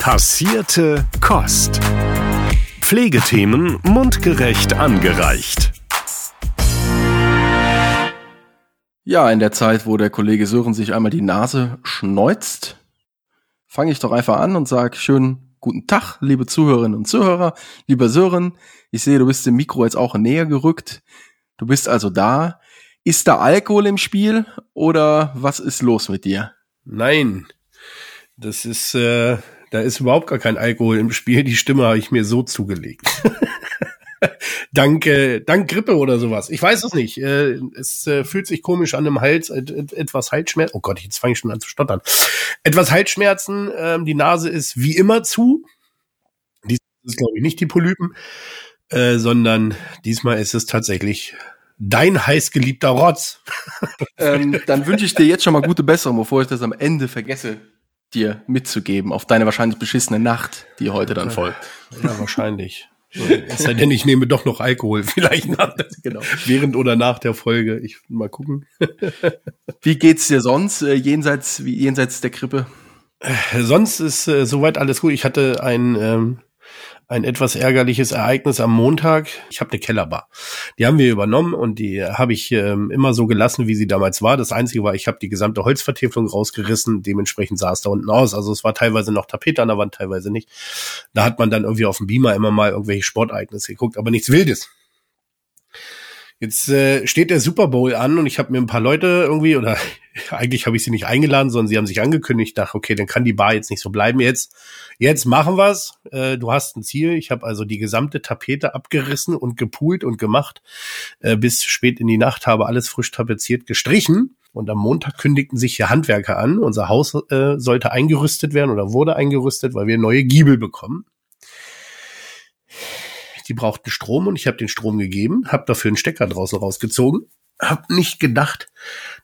Passierte Kost. Pflegethemen mundgerecht angereicht. Ja, in der Zeit, wo der Kollege Sören sich einmal die Nase schneuzt, fange ich doch einfach an und sage schönen guten Tag, liebe Zuhörerinnen und Zuhörer. Lieber Sören, ich sehe, du bist dem Mikro jetzt auch näher gerückt. Du bist also da. Ist da Alkohol im Spiel oder was ist los mit dir? Nein, das ist, äh, da ist überhaupt gar kein Alkohol im Spiel. Die Stimme habe ich mir so zugelegt. dank, äh, dank Grippe oder sowas. Ich weiß es nicht. Äh, es äh, fühlt sich komisch an im Hals, et, et, etwas Halsschmerzen. Oh Gott, jetzt fange ich schon an zu stottern. Etwas Halsschmerzen. Ähm, die Nase ist wie immer zu. Dies ist, glaube ich, nicht die Polypen, äh, sondern diesmal ist es tatsächlich dein heißgeliebter Rotz. ähm, dann wünsche ich dir jetzt schon mal gute Besserung, bevor ich das am Ende vergesse, dir mitzugeben auf deine wahrscheinlich beschissene Nacht, die heute dann folgt. Ja, wahrscheinlich. Es sei denn, ich nehme doch noch Alkohol, vielleicht nach, genau. während oder nach der Folge. Ich mal gucken. Wie geht's dir sonst äh, jenseits wie jenseits der Krippe? Äh, sonst ist äh, soweit alles gut. Ich hatte ein ähm, ein etwas ärgerliches Ereignis am Montag. Ich habe eine Kellerbar. Die haben wir übernommen und die habe ich ähm, immer so gelassen, wie sie damals war. Das Einzige war, ich habe die gesamte Holzvertäfelung rausgerissen. Dementsprechend sah es da unten aus. Also es war teilweise noch Tapete an der Wand, teilweise nicht. Da hat man dann irgendwie auf dem Beamer immer mal irgendwelche Sportereignisse geguckt, aber nichts Wildes. Jetzt äh, steht der Super Bowl an und ich habe mir ein paar Leute irgendwie, oder eigentlich habe ich sie nicht eingeladen, sondern sie haben sich angekündigt. Ich dachte, okay, dann kann die Bar jetzt nicht so bleiben. Jetzt, jetzt machen wir's. Äh, du hast ein Ziel. Ich habe also die gesamte Tapete abgerissen und gepult und gemacht. Äh, bis spät in die Nacht habe alles frisch tapeziert, gestrichen. Und am Montag kündigten sich hier Handwerker an. Unser Haus äh, sollte eingerüstet werden oder wurde eingerüstet, weil wir neue Giebel bekommen die brauchten Strom und ich habe den Strom gegeben, habe dafür einen Stecker draußen rausgezogen, habe nicht gedacht,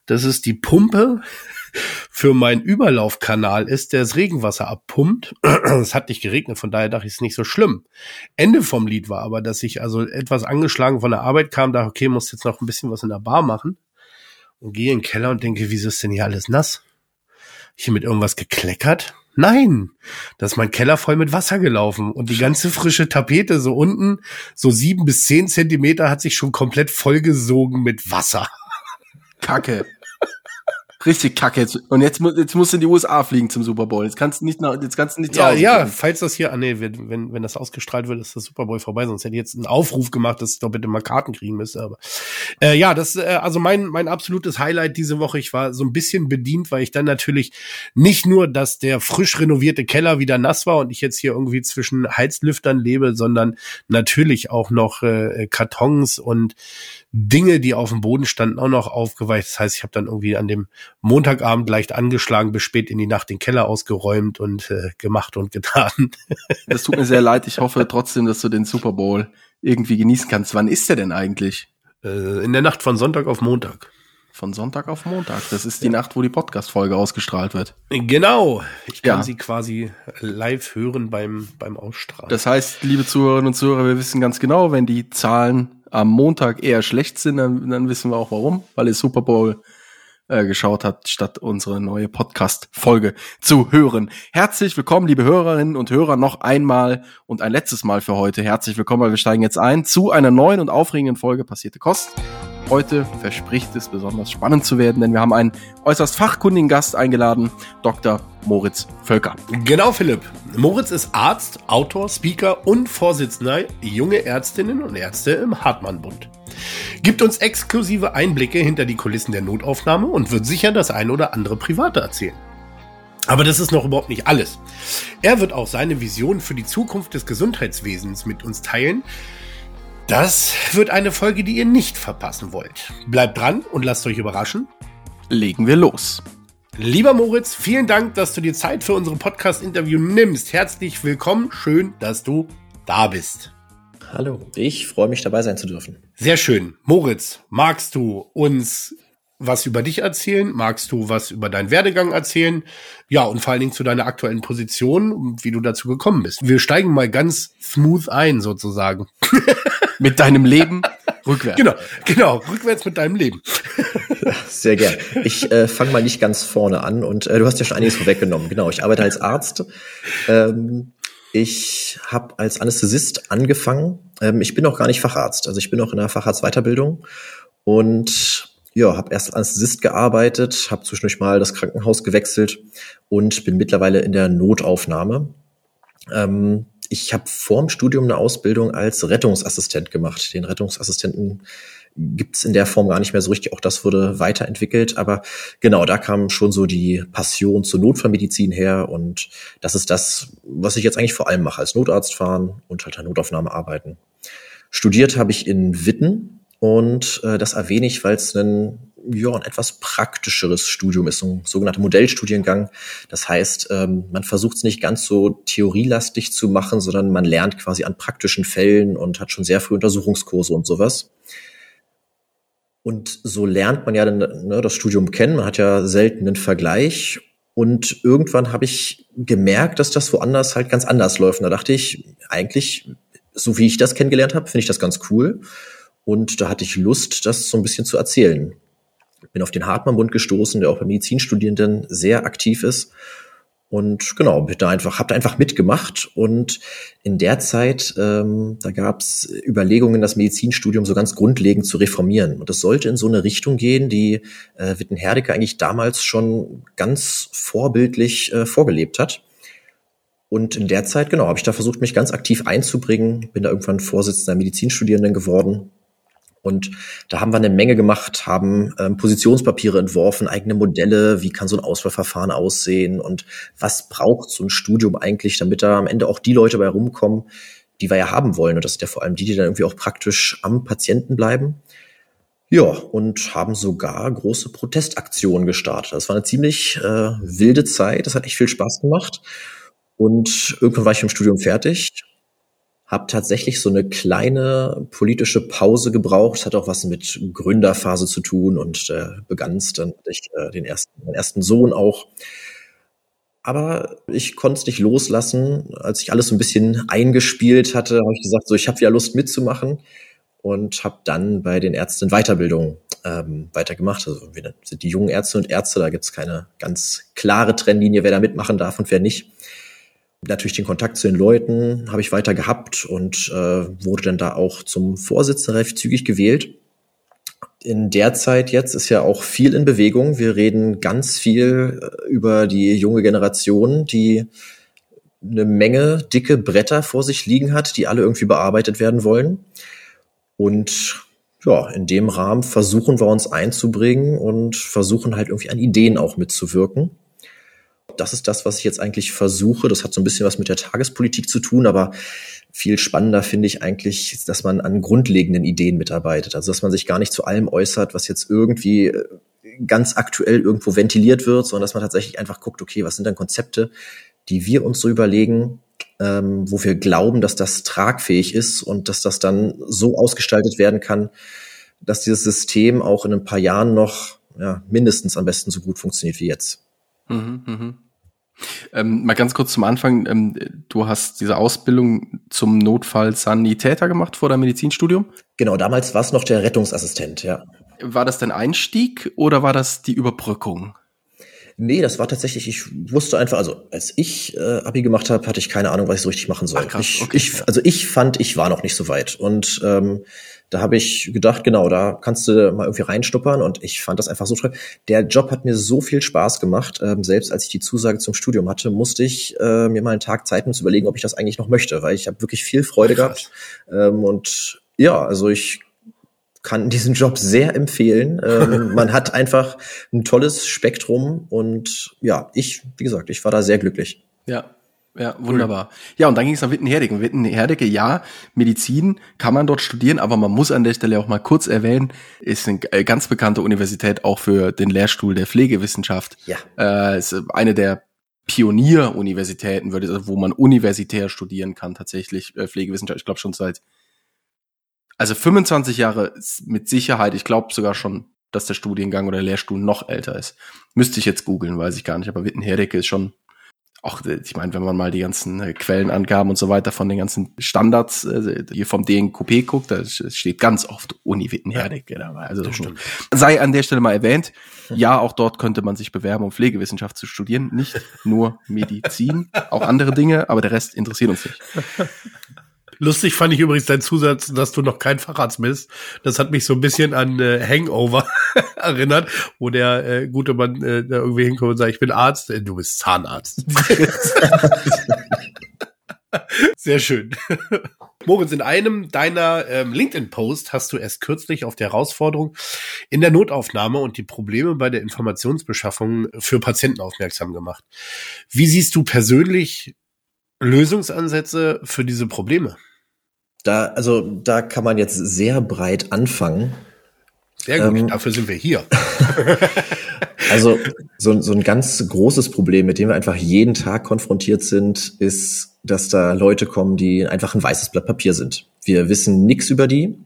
dass es die Pumpe für meinen Überlaufkanal ist, der das Regenwasser abpumpt. es hat nicht geregnet, von daher dachte ich, es ist nicht so schlimm. Ende vom Lied war aber, dass ich also etwas angeschlagen von der Arbeit kam, dachte, okay, muss jetzt noch ein bisschen was in der Bar machen und gehe in den Keller und denke, wieso ist denn hier alles nass? Hier mit irgendwas gekleckert? Nein, da ist mein Keller voll mit Wasser gelaufen und die ganze frische Tapete so unten, so sieben bis zehn Zentimeter hat sich schon komplett vollgesogen mit Wasser. Kacke. Richtig kacke jetzt. Und jetzt, jetzt musst du in die USA fliegen zum Super Bowl. Jetzt kannst du nicht nach, jetzt kannst du nicht Ja, ja, falls das hier, ah nee, wenn, wenn das ausgestrahlt wird, ist das Super Bowl vorbei, sonst hätte ich jetzt einen Aufruf gemacht, dass ich doch bitte mal Karten kriegen müsste, aber, äh, ja, das, äh, also mein, mein absolutes Highlight diese Woche, ich war so ein bisschen bedient, weil ich dann natürlich nicht nur, dass der frisch renovierte Keller wieder nass war und ich jetzt hier irgendwie zwischen Heizlüftern lebe, sondern natürlich auch noch, äh, Kartons und Dinge, die auf dem Boden standen, auch noch aufgeweicht. Das heißt, ich habe dann irgendwie an dem Montagabend leicht angeschlagen, bis spät in die Nacht den Keller ausgeräumt und äh, gemacht und getan. Das tut mir sehr leid. Ich hoffe trotzdem, dass du den Super Bowl irgendwie genießen kannst. Wann ist der denn eigentlich? Äh, in der Nacht von Sonntag auf Montag. Von Sonntag auf Montag. Das ist die ja. Nacht, wo die Podcast-Folge ausgestrahlt wird. Genau. Ich kann ja. sie quasi live hören beim, beim Ausstrahlen. Das heißt, liebe Zuhörerinnen und Zuhörer, wir wissen ganz genau, wenn die Zahlen am Montag eher schlecht sind, dann, dann wissen wir auch warum, weil es Super Bowl äh, geschaut hat, statt unsere neue Podcast-Folge zu hören. Herzlich willkommen, liebe Hörerinnen und Hörer, noch einmal und ein letztes Mal für heute. Herzlich willkommen, weil wir steigen jetzt ein zu einer neuen und aufregenden Folge Passierte Kost. Heute verspricht es besonders spannend zu werden, denn wir haben einen äußerst fachkundigen Gast eingeladen, Dr. Moritz Völker. Genau, Philipp. Moritz ist Arzt, Autor, Speaker und Vorsitzender junge Ärztinnen und Ärzte im Hartmann-Bund. Gibt uns exklusive Einblicke hinter die Kulissen der Notaufnahme und wird sicher das ein oder andere Private erzählen. Aber das ist noch überhaupt nicht alles. Er wird auch seine Vision für die Zukunft des Gesundheitswesens mit uns teilen, das wird eine Folge, die ihr nicht verpassen wollt. Bleibt dran und lasst euch überraschen. Legen wir los. Lieber Moritz, vielen Dank, dass du dir Zeit für unsere Podcast-Interview nimmst. Herzlich willkommen. Schön, dass du da bist. Hallo, ich freue mich dabei sein zu dürfen. Sehr schön. Moritz, magst du uns was über dich erzählen? Magst du was über deinen Werdegang erzählen? Ja, und vor allen Dingen zu deiner aktuellen Position und wie du dazu gekommen bist. Wir steigen mal ganz smooth ein, sozusagen. Mit deinem Leben Rückwärts. Genau, genau, rückwärts mit deinem Leben. Sehr gern. Ich äh, fange mal nicht ganz vorne an und äh, du hast ja schon einiges vorweggenommen. Genau, ich arbeite als Arzt. Ähm, ich habe als Anästhesist angefangen. Ähm, ich bin auch gar nicht Facharzt, also ich bin auch in der Facharztweiterbildung und ja, habe erst als Anästhesist gearbeitet, habe zwischendurch mal das Krankenhaus gewechselt und bin mittlerweile in der Notaufnahme. Ähm, ich habe vor dem Studium eine Ausbildung als Rettungsassistent gemacht. Den Rettungsassistenten gibt's in der Form gar nicht mehr so richtig. Auch das wurde weiterentwickelt. Aber genau, da kam schon so die Passion zur Notfallmedizin her. Und das ist das, was ich jetzt eigentlich vor allem mache, als Notarzt fahren und halt an Notaufnahme arbeiten. Studiert habe ich in Witten und äh, das erwähne ich, weil es ein ja, ein etwas praktischeres Studium ist, ein sogenannter Modellstudiengang. Das heißt, ähm, man versucht es nicht ganz so theorielastig zu machen, sondern man lernt quasi an praktischen Fällen und hat schon sehr früh Untersuchungskurse und sowas. Und so lernt man ja dann, ne, das Studium kennen. Man hat ja selten einen Vergleich. Und irgendwann habe ich gemerkt, dass das woanders halt ganz anders läuft. Und da dachte ich, eigentlich, so wie ich das kennengelernt habe, finde ich das ganz cool. Und da hatte ich Lust, das so ein bisschen zu erzählen. Bin auf den Hartmann-Bund gestoßen, der auch bei Medizinstudierenden sehr aktiv ist. Und genau, bin da einfach, hab da einfach mitgemacht. Und in der Zeit, ähm, da gab es Überlegungen, das Medizinstudium so ganz grundlegend zu reformieren. Und das sollte in so eine Richtung gehen, die äh, Witten-Herdecke eigentlich damals schon ganz vorbildlich äh, vorgelebt hat. Und in der Zeit, genau, habe ich da versucht, mich ganz aktiv einzubringen. Bin da irgendwann Vorsitzender Medizinstudierenden geworden und da haben wir eine Menge gemacht, haben ähm, Positionspapiere entworfen, eigene Modelle, wie kann so ein Auswahlverfahren aussehen und was braucht so ein Studium eigentlich, damit da am Ende auch die Leute bei rumkommen, die wir ja haben wollen. Und das sind ja vor allem die, die dann irgendwie auch praktisch am Patienten bleiben. Ja, und haben sogar große Protestaktionen gestartet. Das war eine ziemlich äh, wilde Zeit, das hat echt viel Spaß gemacht. Und irgendwann war ich im Studium fertig habe tatsächlich so eine kleine politische Pause gebraucht. Hat auch was mit Gründerphase zu tun und äh, begann dann ich, äh, den ersten, den ersten Sohn auch. Aber ich konnte es nicht loslassen. Als ich alles so ein bisschen eingespielt hatte, habe ich gesagt, so ich habe ja Lust mitzumachen und habe dann bei den Ärzten Weiterbildung ähm, weitergemacht. Also wir sind die jungen Ärzte und Ärzte, da gibt es keine ganz klare Trennlinie, wer da mitmachen darf und wer nicht natürlich den Kontakt zu den Leuten habe ich weiter gehabt und äh, wurde dann da auch zum Vorsitzenden relativ zügig gewählt. In der Zeit jetzt ist ja auch viel in Bewegung. Wir reden ganz viel äh, über die junge Generation, die eine Menge dicke Bretter vor sich liegen hat, die alle irgendwie bearbeitet werden wollen. Und ja, in dem Rahmen versuchen wir uns einzubringen und versuchen halt irgendwie an Ideen auch mitzuwirken das ist das, was ich jetzt eigentlich versuche. Das hat so ein bisschen was mit der Tagespolitik zu tun, aber viel spannender finde ich eigentlich, dass man an grundlegenden Ideen mitarbeitet. Also, dass man sich gar nicht zu allem äußert, was jetzt irgendwie äh, ganz aktuell irgendwo ventiliert wird, sondern dass man tatsächlich einfach guckt, okay, was sind denn Konzepte, die wir uns so überlegen, ähm, wo wir glauben, dass das tragfähig ist und dass das dann so ausgestaltet werden kann, dass dieses System auch in ein paar Jahren noch ja, mindestens am besten so gut funktioniert wie jetzt. Mhm, mh. Ähm, mal ganz kurz zum Anfang. Ähm, du hast diese Ausbildung zum Notfallsanitäter gemacht vor deinem Medizinstudium? Genau, damals war es noch der Rettungsassistent, ja. War das dein Einstieg oder war das die Überbrückung? Nee, das war tatsächlich, ich wusste einfach, also als ich äh, Abi gemacht habe, hatte ich keine Ahnung, was ich so richtig machen soll. Ach, krass, ich, okay, ich, also ich fand, ich war noch nicht so weit. Und ähm, da habe ich gedacht, genau, da kannst du mal irgendwie reinstuppern und ich fand das einfach so toll. Der Job hat mir so viel Spaß gemacht. Ähm, selbst als ich die Zusage zum Studium hatte, musste ich äh, mir mal einen Tag Zeit nehmen zu überlegen, ob ich das eigentlich noch möchte, weil ich habe wirklich viel Freude Krass. gehabt. Ähm, und ja, also ich kann diesen Job sehr empfehlen. Ähm, man hat einfach ein tolles Spektrum und ja, ich, wie gesagt, ich war da sehr glücklich. Ja, ja, wunderbar. Ja, und dann ging es nach Wittenherdecke. Wittenherdecke, ja, Medizin kann man dort studieren, aber man muss an der Stelle auch mal kurz erwähnen, ist eine äh, ganz bekannte Universität auch für den Lehrstuhl der Pflegewissenschaft. Ja. Äh, ist eine der Pionieruniversitäten, würde wo man universitär studieren kann, tatsächlich äh, Pflegewissenschaft. Ich glaube schon seit also 25 Jahre mit Sicherheit. Ich glaube sogar schon, dass der Studiengang oder der Lehrstuhl noch älter ist. Müsste ich jetzt googeln, weiß ich gar nicht. Aber Wittenherdecke ist schon auch, äh, ich meine, wenn man mal die ganzen äh, Quellenangaben und so weiter von den ganzen Standards äh, hier vom DNKP guckt, da steht ganz oft Uni Wittenherdecke ja, dabei. Also sei an der Stelle mal erwähnt, ja, auch dort könnte man sich bewerben, um Pflegewissenschaft zu studieren, nicht nur Medizin, auch andere Dinge, aber der Rest interessiert uns nicht. Lustig fand ich übrigens dein Zusatz, dass du noch kein Facharzt bist. Das hat mich so ein bisschen an äh, Hangover erinnert, wo der äh, gute Mann äh, da irgendwie hinkommt und sagt, ich bin Arzt, äh, du bist Zahnarzt. Sehr schön. Moritz, in einem deiner ähm, LinkedIn-Post hast du erst kürzlich auf die Herausforderung in der Notaufnahme und die Probleme bei der Informationsbeschaffung für Patienten aufmerksam gemacht. Wie siehst du persönlich Lösungsansätze für diese Probleme? Da, also, da kann man jetzt sehr breit anfangen. Sehr gut, ähm, dafür sind wir hier. also, so, so ein ganz großes Problem, mit dem wir einfach jeden Tag konfrontiert sind, ist, dass da Leute kommen, die einfach ein weißes Blatt Papier sind. Wir wissen nichts über die.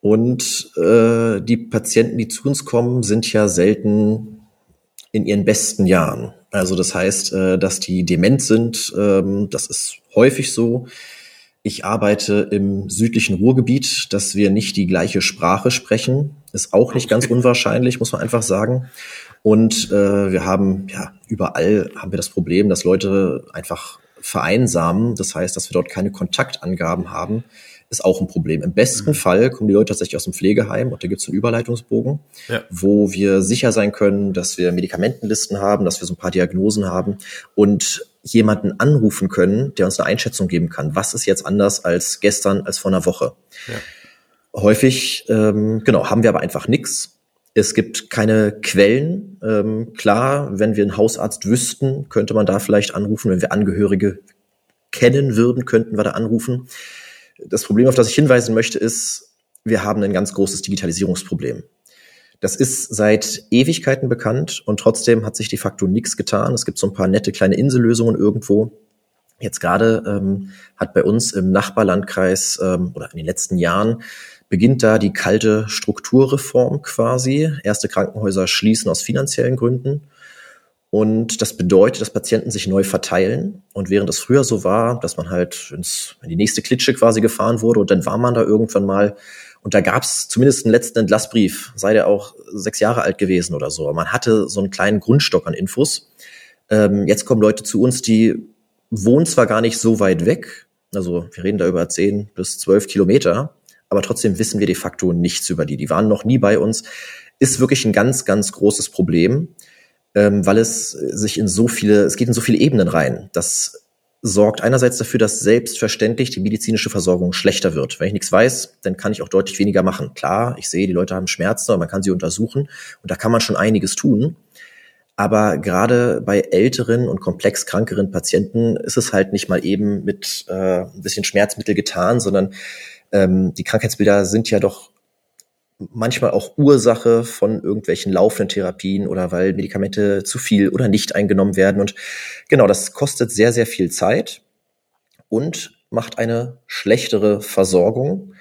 Und äh, die Patienten, die zu uns kommen, sind ja selten in ihren besten Jahren. Also das heißt, äh, dass die dement sind, ähm, das ist häufig so. Ich arbeite im südlichen Ruhrgebiet, dass wir nicht die gleiche Sprache sprechen, ist auch nicht ganz unwahrscheinlich, muss man einfach sagen. Und äh, wir haben ja überall haben wir das Problem, dass Leute einfach vereinsamen. Das heißt, dass wir dort keine Kontaktangaben haben, ist auch ein Problem. Im besten mhm. Fall kommen die Leute tatsächlich aus dem Pflegeheim und da gibt es einen Überleitungsbogen, ja. wo wir sicher sein können, dass wir Medikamentenlisten haben, dass wir so ein paar Diagnosen haben und jemanden anrufen können, der uns eine Einschätzung geben kann. Was ist jetzt anders als gestern, als vor einer Woche? Ja. Häufig, ähm, genau, haben wir aber einfach nichts. Es gibt keine Quellen. Ähm, klar, wenn wir einen Hausarzt wüssten, könnte man da vielleicht anrufen. Wenn wir Angehörige kennen würden, könnten wir da anrufen. Das Problem, auf das ich hinweisen möchte, ist, wir haben ein ganz großes Digitalisierungsproblem. Das ist seit Ewigkeiten bekannt und trotzdem hat sich de facto nichts getan. Es gibt so ein paar nette kleine Insellösungen irgendwo. Jetzt gerade ähm, hat bei uns im Nachbarlandkreis ähm, oder in den letzten Jahren beginnt da die kalte Strukturreform quasi. Erste Krankenhäuser schließen aus finanziellen Gründen. Und das bedeutet, dass Patienten sich neu verteilen. Und während es früher so war, dass man halt ins, in die nächste Klitsche quasi gefahren wurde und dann war man da irgendwann mal und da gab es zumindest einen letzten Entlassbrief, sei der auch sechs Jahre alt gewesen oder so. Man hatte so einen kleinen Grundstock an Infos. Ähm, jetzt kommen Leute zu uns, die wohnen zwar gar nicht so weit weg, also wir reden da über zehn bis zwölf Kilometer, aber trotzdem wissen wir de facto nichts über die. Die waren noch nie bei uns. Ist wirklich ein ganz, ganz großes Problem, ähm, weil es sich in so viele, es geht in so viele Ebenen rein. Das sorgt einerseits dafür, dass selbstverständlich die medizinische Versorgung schlechter wird. Wenn ich nichts weiß, dann kann ich auch deutlich weniger machen. Klar, ich sehe, die Leute haben Schmerzen, aber man kann sie untersuchen und da kann man schon einiges tun. Aber gerade bei älteren und komplex krankeren Patienten ist es halt nicht mal eben mit äh, ein bisschen Schmerzmittel getan, sondern ähm, die Krankheitsbilder sind ja doch manchmal auch Ursache von irgendwelchen laufenden Therapien oder weil Medikamente zu viel oder nicht eingenommen werden. Und genau, das kostet sehr, sehr viel Zeit und macht eine schlechtere Versorgung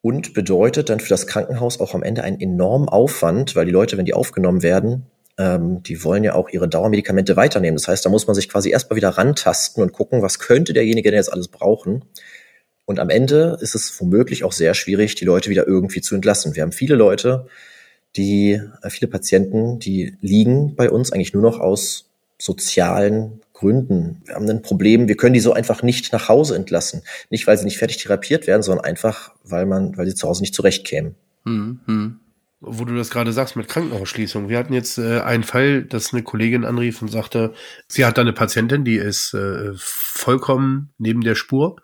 und bedeutet dann für das Krankenhaus auch am Ende einen enormen Aufwand, weil die Leute, wenn die aufgenommen werden, ähm, die wollen ja auch ihre Dauermedikamente weiternehmen. Das heißt, da muss man sich quasi erstmal wieder rantasten und gucken, was könnte derjenige denn jetzt alles brauchen. Und am Ende ist es womöglich auch sehr schwierig, die Leute wieder irgendwie zu entlassen. Wir haben viele Leute, die, äh, viele Patienten, die liegen bei uns eigentlich nur noch aus sozialen Gründen. Wir haben ein Problem, wir können die so einfach nicht nach Hause entlassen. Nicht, weil sie nicht fertig therapiert werden, sondern einfach, weil man, weil sie zu Hause nicht zurechtkämen. Mhm wo du das gerade sagst mit Krankenhausschließung. Wir hatten jetzt äh, einen Fall, dass eine Kollegin anrief und sagte, sie hat da eine Patientin, die ist äh, vollkommen neben der Spur.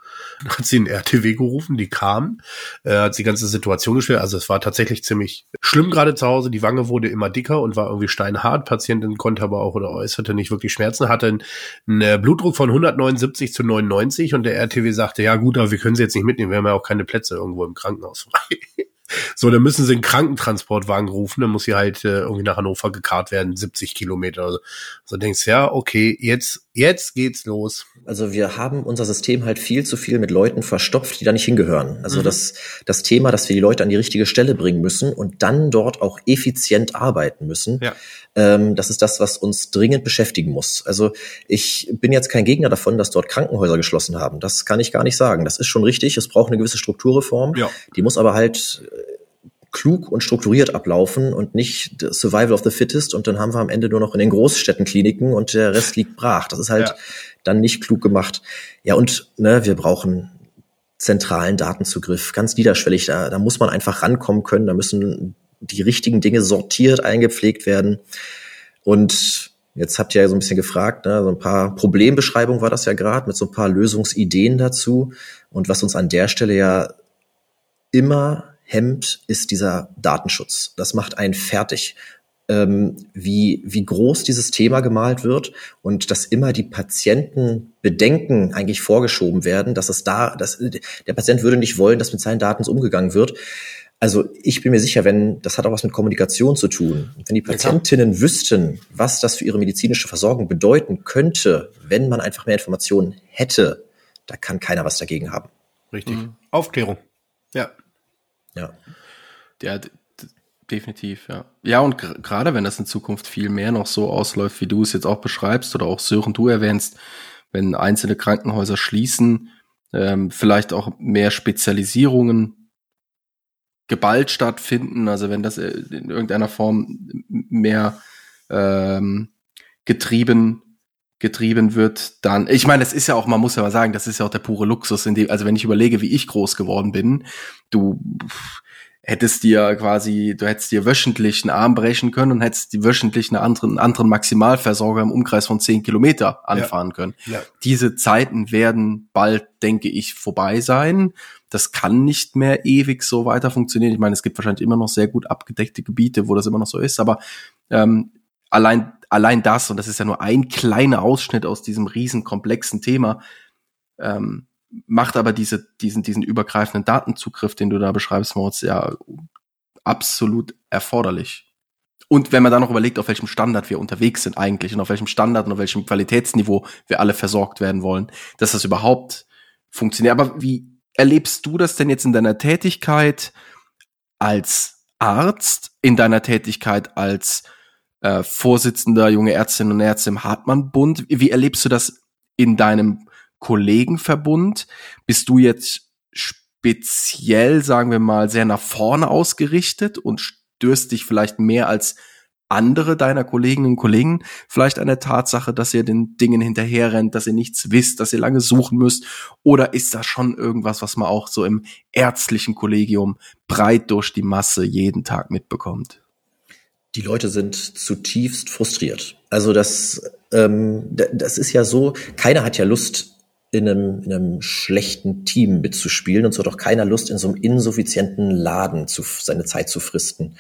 Dann hat sie einen RTW gerufen, die kam, äh, hat die ganze Situation gestellt. Also es war tatsächlich ziemlich schlimm gerade zu Hause. Die Wange wurde immer dicker und war irgendwie steinhart. Patientin konnte aber auch oder äußerte nicht wirklich Schmerzen, hatte einen, einen äh, Blutdruck von 179 zu 99 und der RTW sagte, ja gut, aber wir können sie jetzt nicht mitnehmen, wir haben ja auch keine Plätze irgendwo im Krankenhaus frei. So, dann müssen sie einen Krankentransportwagen rufen, dann muss sie halt äh, irgendwie nach Hannover gekarrt werden, 70 Kilometer. Also, so denkst du, ja, okay, jetzt, jetzt geht's los. Also wir haben unser System halt viel zu viel mit Leuten verstopft, die da nicht hingehören. Also mhm. das, das Thema, dass wir die Leute an die richtige Stelle bringen müssen und dann dort auch effizient arbeiten müssen, ja. ähm, das ist das, was uns dringend beschäftigen muss. Also ich bin jetzt kein Gegner davon, dass dort Krankenhäuser geschlossen haben. Das kann ich gar nicht sagen. Das ist schon richtig. Es braucht eine gewisse Strukturreform. Ja. Die muss aber halt klug und strukturiert ablaufen und nicht Survival of the Fittest und dann haben wir am Ende nur noch in den Großstädten Kliniken und der Rest liegt brach. Das ist halt ja. Dann nicht klug gemacht. Ja, und ne, wir brauchen zentralen Datenzugriff, ganz niederschwellig. Da, da muss man einfach rankommen können. Da müssen die richtigen Dinge sortiert eingepflegt werden. Und jetzt habt ihr ja so ein bisschen gefragt, ne, so ein paar Problembeschreibungen war das ja gerade mit so ein paar Lösungsideen dazu. Und was uns an der Stelle ja immer hemmt, ist dieser Datenschutz. Das macht einen fertig. Ähm, wie, wie groß dieses Thema gemalt wird und dass immer die Patientenbedenken eigentlich vorgeschoben werden, dass es da, dass der Patient würde nicht wollen, dass mit seinen Daten so umgegangen wird. Also ich bin mir sicher, wenn, das hat auch was mit Kommunikation zu tun. Wenn die Patientinnen ja, wüssten, was das für ihre medizinische Versorgung bedeuten könnte, wenn man einfach mehr Informationen hätte, da kann keiner was dagegen haben. Richtig. Mhm. Aufklärung. Ja. Ja. Ja, definitiv, ja. Ja, und gerade wenn das in Zukunft viel mehr noch so ausläuft, wie du es jetzt auch beschreibst oder auch Sören du erwähnst, wenn einzelne Krankenhäuser schließen, ähm, vielleicht auch mehr Spezialisierungen geballt stattfinden, also wenn das äh, in irgendeiner Form mehr ähm, getrieben getrieben wird, dann, ich meine, das ist ja auch, man muss ja mal sagen, das ist ja auch der pure Luxus, in dem, also wenn ich überlege, wie ich groß geworden bin, du hättest dir quasi, du hättest dir wöchentlich einen Arm brechen können und hättest die wöchentlich einen anderen, einen anderen Maximalversorger im Umkreis von zehn Kilometer anfahren ja. können. Ja. Diese Zeiten werden bald, denke ich, vorbei sein. Das kann nicht mehr ewig so weiter funktionieren. Ich meine, es gibt wahrscheinlich immer noch sehr gut abgedeckte Gebiete, wo das immer noch so ist, aber ähm, allein allein das, und das ist ja nur ein kleiner Ausschnitt aus diesem riesen komplexen Thema, ähm, macht aber diese, diesen, diesen übergreifenden Datenzugriff, den du da beschreibst, Moritz, ja absolut erforderlich. Und wenn man dann noch überlegt, auf welchem Standard wir unterwegs sind eigentlich und auf welchem Standard und auf welchem Qualitätsniveau wir alle versorgt werden wollen, dass das überhaupt funktioniert. Aber wie erlebst du das denn jetzt in deiner Tätigkeit als Arzt, in deiner Tätigkeit als äh, Vorsitzender junge Ärztinnen und Ärzte im Hartmann-Bund. Wie erlebst du das in deinem Kollegenverbund? Bist du jetzt speziell, sagen wir mal, sehr nach vorne ausgerichtet und störst dich vielleicht mehr als andere deiner Kolleginnen und Kollegen vielleicht an der Tatsache, dass ihr den Dingen hinterherrennt, dass ihr nichts wisst, dass ihr lange suchen müsst? Oder ist das schon irgendwas, was man auch so im ärztlichen Kollegium breit durch die Masse jeden Tag mitbekommt? die Leute sind zutiefst frustriert. Also das, ähm, das ist ja so, keiner hat ja Lust, in einem, in einem schlechten Team mitzuspielen und so hat auch keiner Lust, in so einem insuffizienten Laden zu, seine Zeit zu fristen.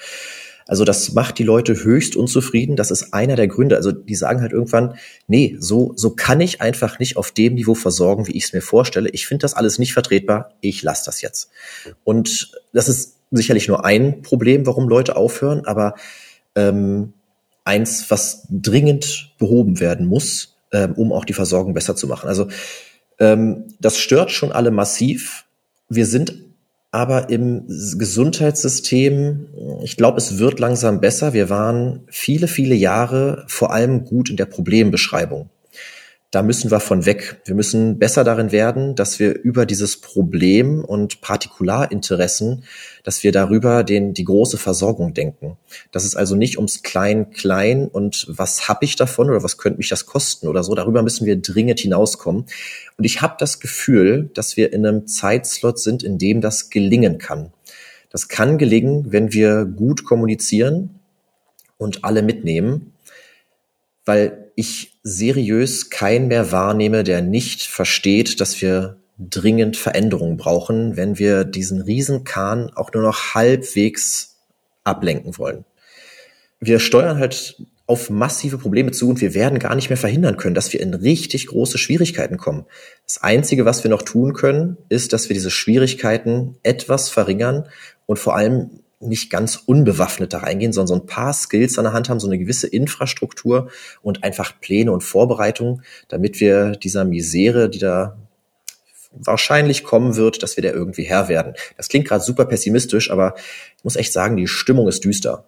Also das macht die Leute höchst unzufrieden. Das ist einer der Gründe. Also die sagen halt irgendwann, nee, so, so kann ich einfach nicht auf dem Niveau versorgen, wie ich es mir vorstelle. Ich finde das alles nicht vertretbar. Ich lasse das jetzt. Und das ist sicherlich nur ein Problem, warum Leute aufhören, aber ähm, eins, was dringend behoben werden muss, ähm, um auch die Versorgung besser zu machen. Also ähm, das stört schon alle massiv. Wir sind aber im Gesundheitssystem, ich glaube, es wird langsam besser. Wir waren viele, viele Jahre vor allem gut in der Problembeschreibung da müssen wir von weg. Wir müssen besser darin werden, dass wir über dieses Problem und Partikularinteressen, dass wir darüber den, die große Versorgung denken. Dass es also nicht ums Klein-Klein und was habe ich davon oder was könnte mich das kosten oder so. Darüber müssen wir dringend hinauskommen. Und ich habe das Gefühl, dass wir in einem Zeitslot sind, in dem das gelingen kann. Das kann gelingen, wenn wir gut kommunizieren und alle mitnehmen, weil ich seriös keinen mehr wahrnehme, der nicht versteht, dass wir dringend Veränderungen brauchen, wenn wir diesen Riesenkahn auch nur noch halbwegs ablenken wollen. Wir steuern halt auf massive Probleme zu und wir werden gar nicht mehr verhindern können, dass wir in richtig große Schwierigkeiten kommen. Das Einzige, was wir noch tun können, ist, dass wir diese Schwierigkeiten etwas verringern und vor allem nicht ganz unbewaffnet da reingehen, sondern so ein paar Skills an der Hand haben, so eine gewisse Infrastruktur und einfach Pläne und Vorbereitungen, damit wir dieser Misere, die da wahrscheinlich kommen wird, dass wir da irgendwie Herr werden. Das klingt gerade super pessimistisch, aber ich muss echt sagen, die Stimmung ist düster.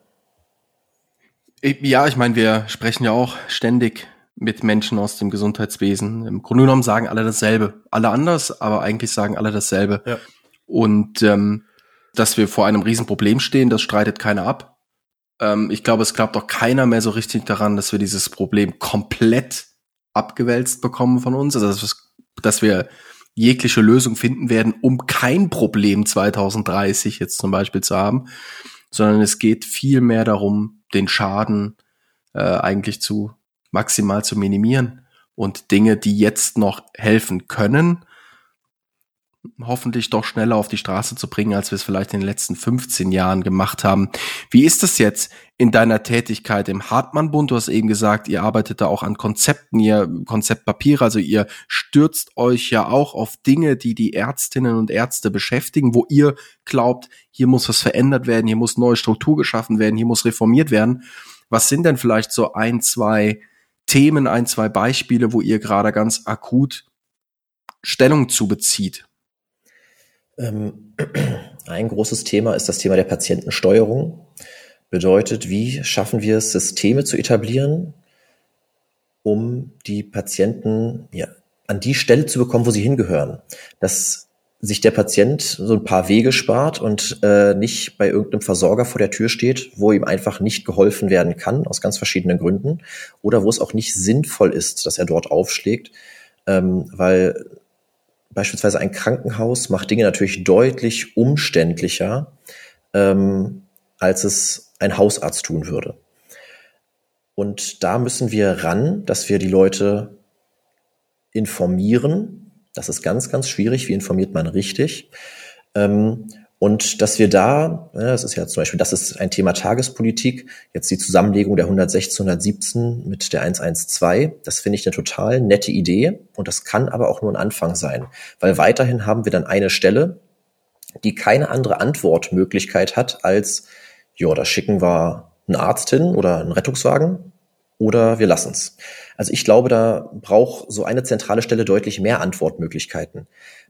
Ja, ich meine, wir sprechen ja auch ständig mit Menschen aus dem Gesundheitswesen. Im Grunde genommen sagen alle dasselbe. Alle anders, aber eigentlich sagen alle dasselbe. Ja. Und ähm, dass wir vor einem Riesenproblem stehen, das streitet keiner ab. Ähm, ich glaube, es glaubt auch keiner mehr so richtig daran, dass wir dieses Problem komplett abgewälzt bekommen von uns. Also dass, wir jegliche Lösung finden werden, um kein Problem 2030 jetzt zum Beispiel zu haben, sondern es geht viel mehr darum, den Schaden äh, eigentlich zu maximal zu minimieren und Dinge, die jetzt noch helfen können, hoffentlich doch schneller auf die Straße zu bringen, als wir es vielleicht in den letzten 15 Jahren gemacht haben. Wie ist das jetzt in deiner Tätigkeit im Hartmann-Bund? Du hast eben gesagt, ihr arbeitet da auch an Konzepten, ihr Konzeptpapier, also ihr stürzt euch ja auch auf Dinge, die die Ärztinnen und Ärzte beschäftigen, wo ihr glaubt, hier muss was verändert werden, hier muss neue Struktur geschaffen werden, hier muss reformiert werden. Was sind denn vielleicht so ein, zwei Themen, ein, zwei Beispiele, wo ihr gerade ganz akut Stellung zu bezieht? Ähm, ein großes Thema ist das Thema der Patientensteuerung. Bedeutet, wie schaffen wir es, Systeme zu etablieren, um die Patienten ja, an die Stelle zu bekommen, wo sie hingehören. Dass sich der Patient so ein paar Wege spart und äh, nicht bei irgendeinem Versorger vor der Tür steht, wo ihm einfach nicht geholfen werden kann, aus ganz verschiedenen Gründen, oder wo es auch nicht sinnvoll ist, dass er dort aufschlägt, ähm, weil beispielsweise ein Krankenhaus macht Dinge natürlich deutlich umständlicher, ähm, als es ein Hausarzt tun würde. Und da müssen wir ran, dass wir die Leute informieren. Das ist ganz, ganz schwierig. Wie informiert man richtig? Ähm, und dass wir da, das ist ja zum Beispiel, das ist ein Thema Tagespolitik, jetzt die Zusammenlegung der 116, 117 mit der 112, das finde ich eine total nette Idee und das kann aber auch nur ein Anfang sein, weil weiterhin haben wir dann eine Stelle, die keine andere Antwortmöglichkeit hat als, ja, da schicken wir einen Arzt hin oder einen Rettungswagen oder wir lassen's. Also ich glaube, da braucht so eine zentrale Stelle deutlich mehr Antwortmöglichkeiten.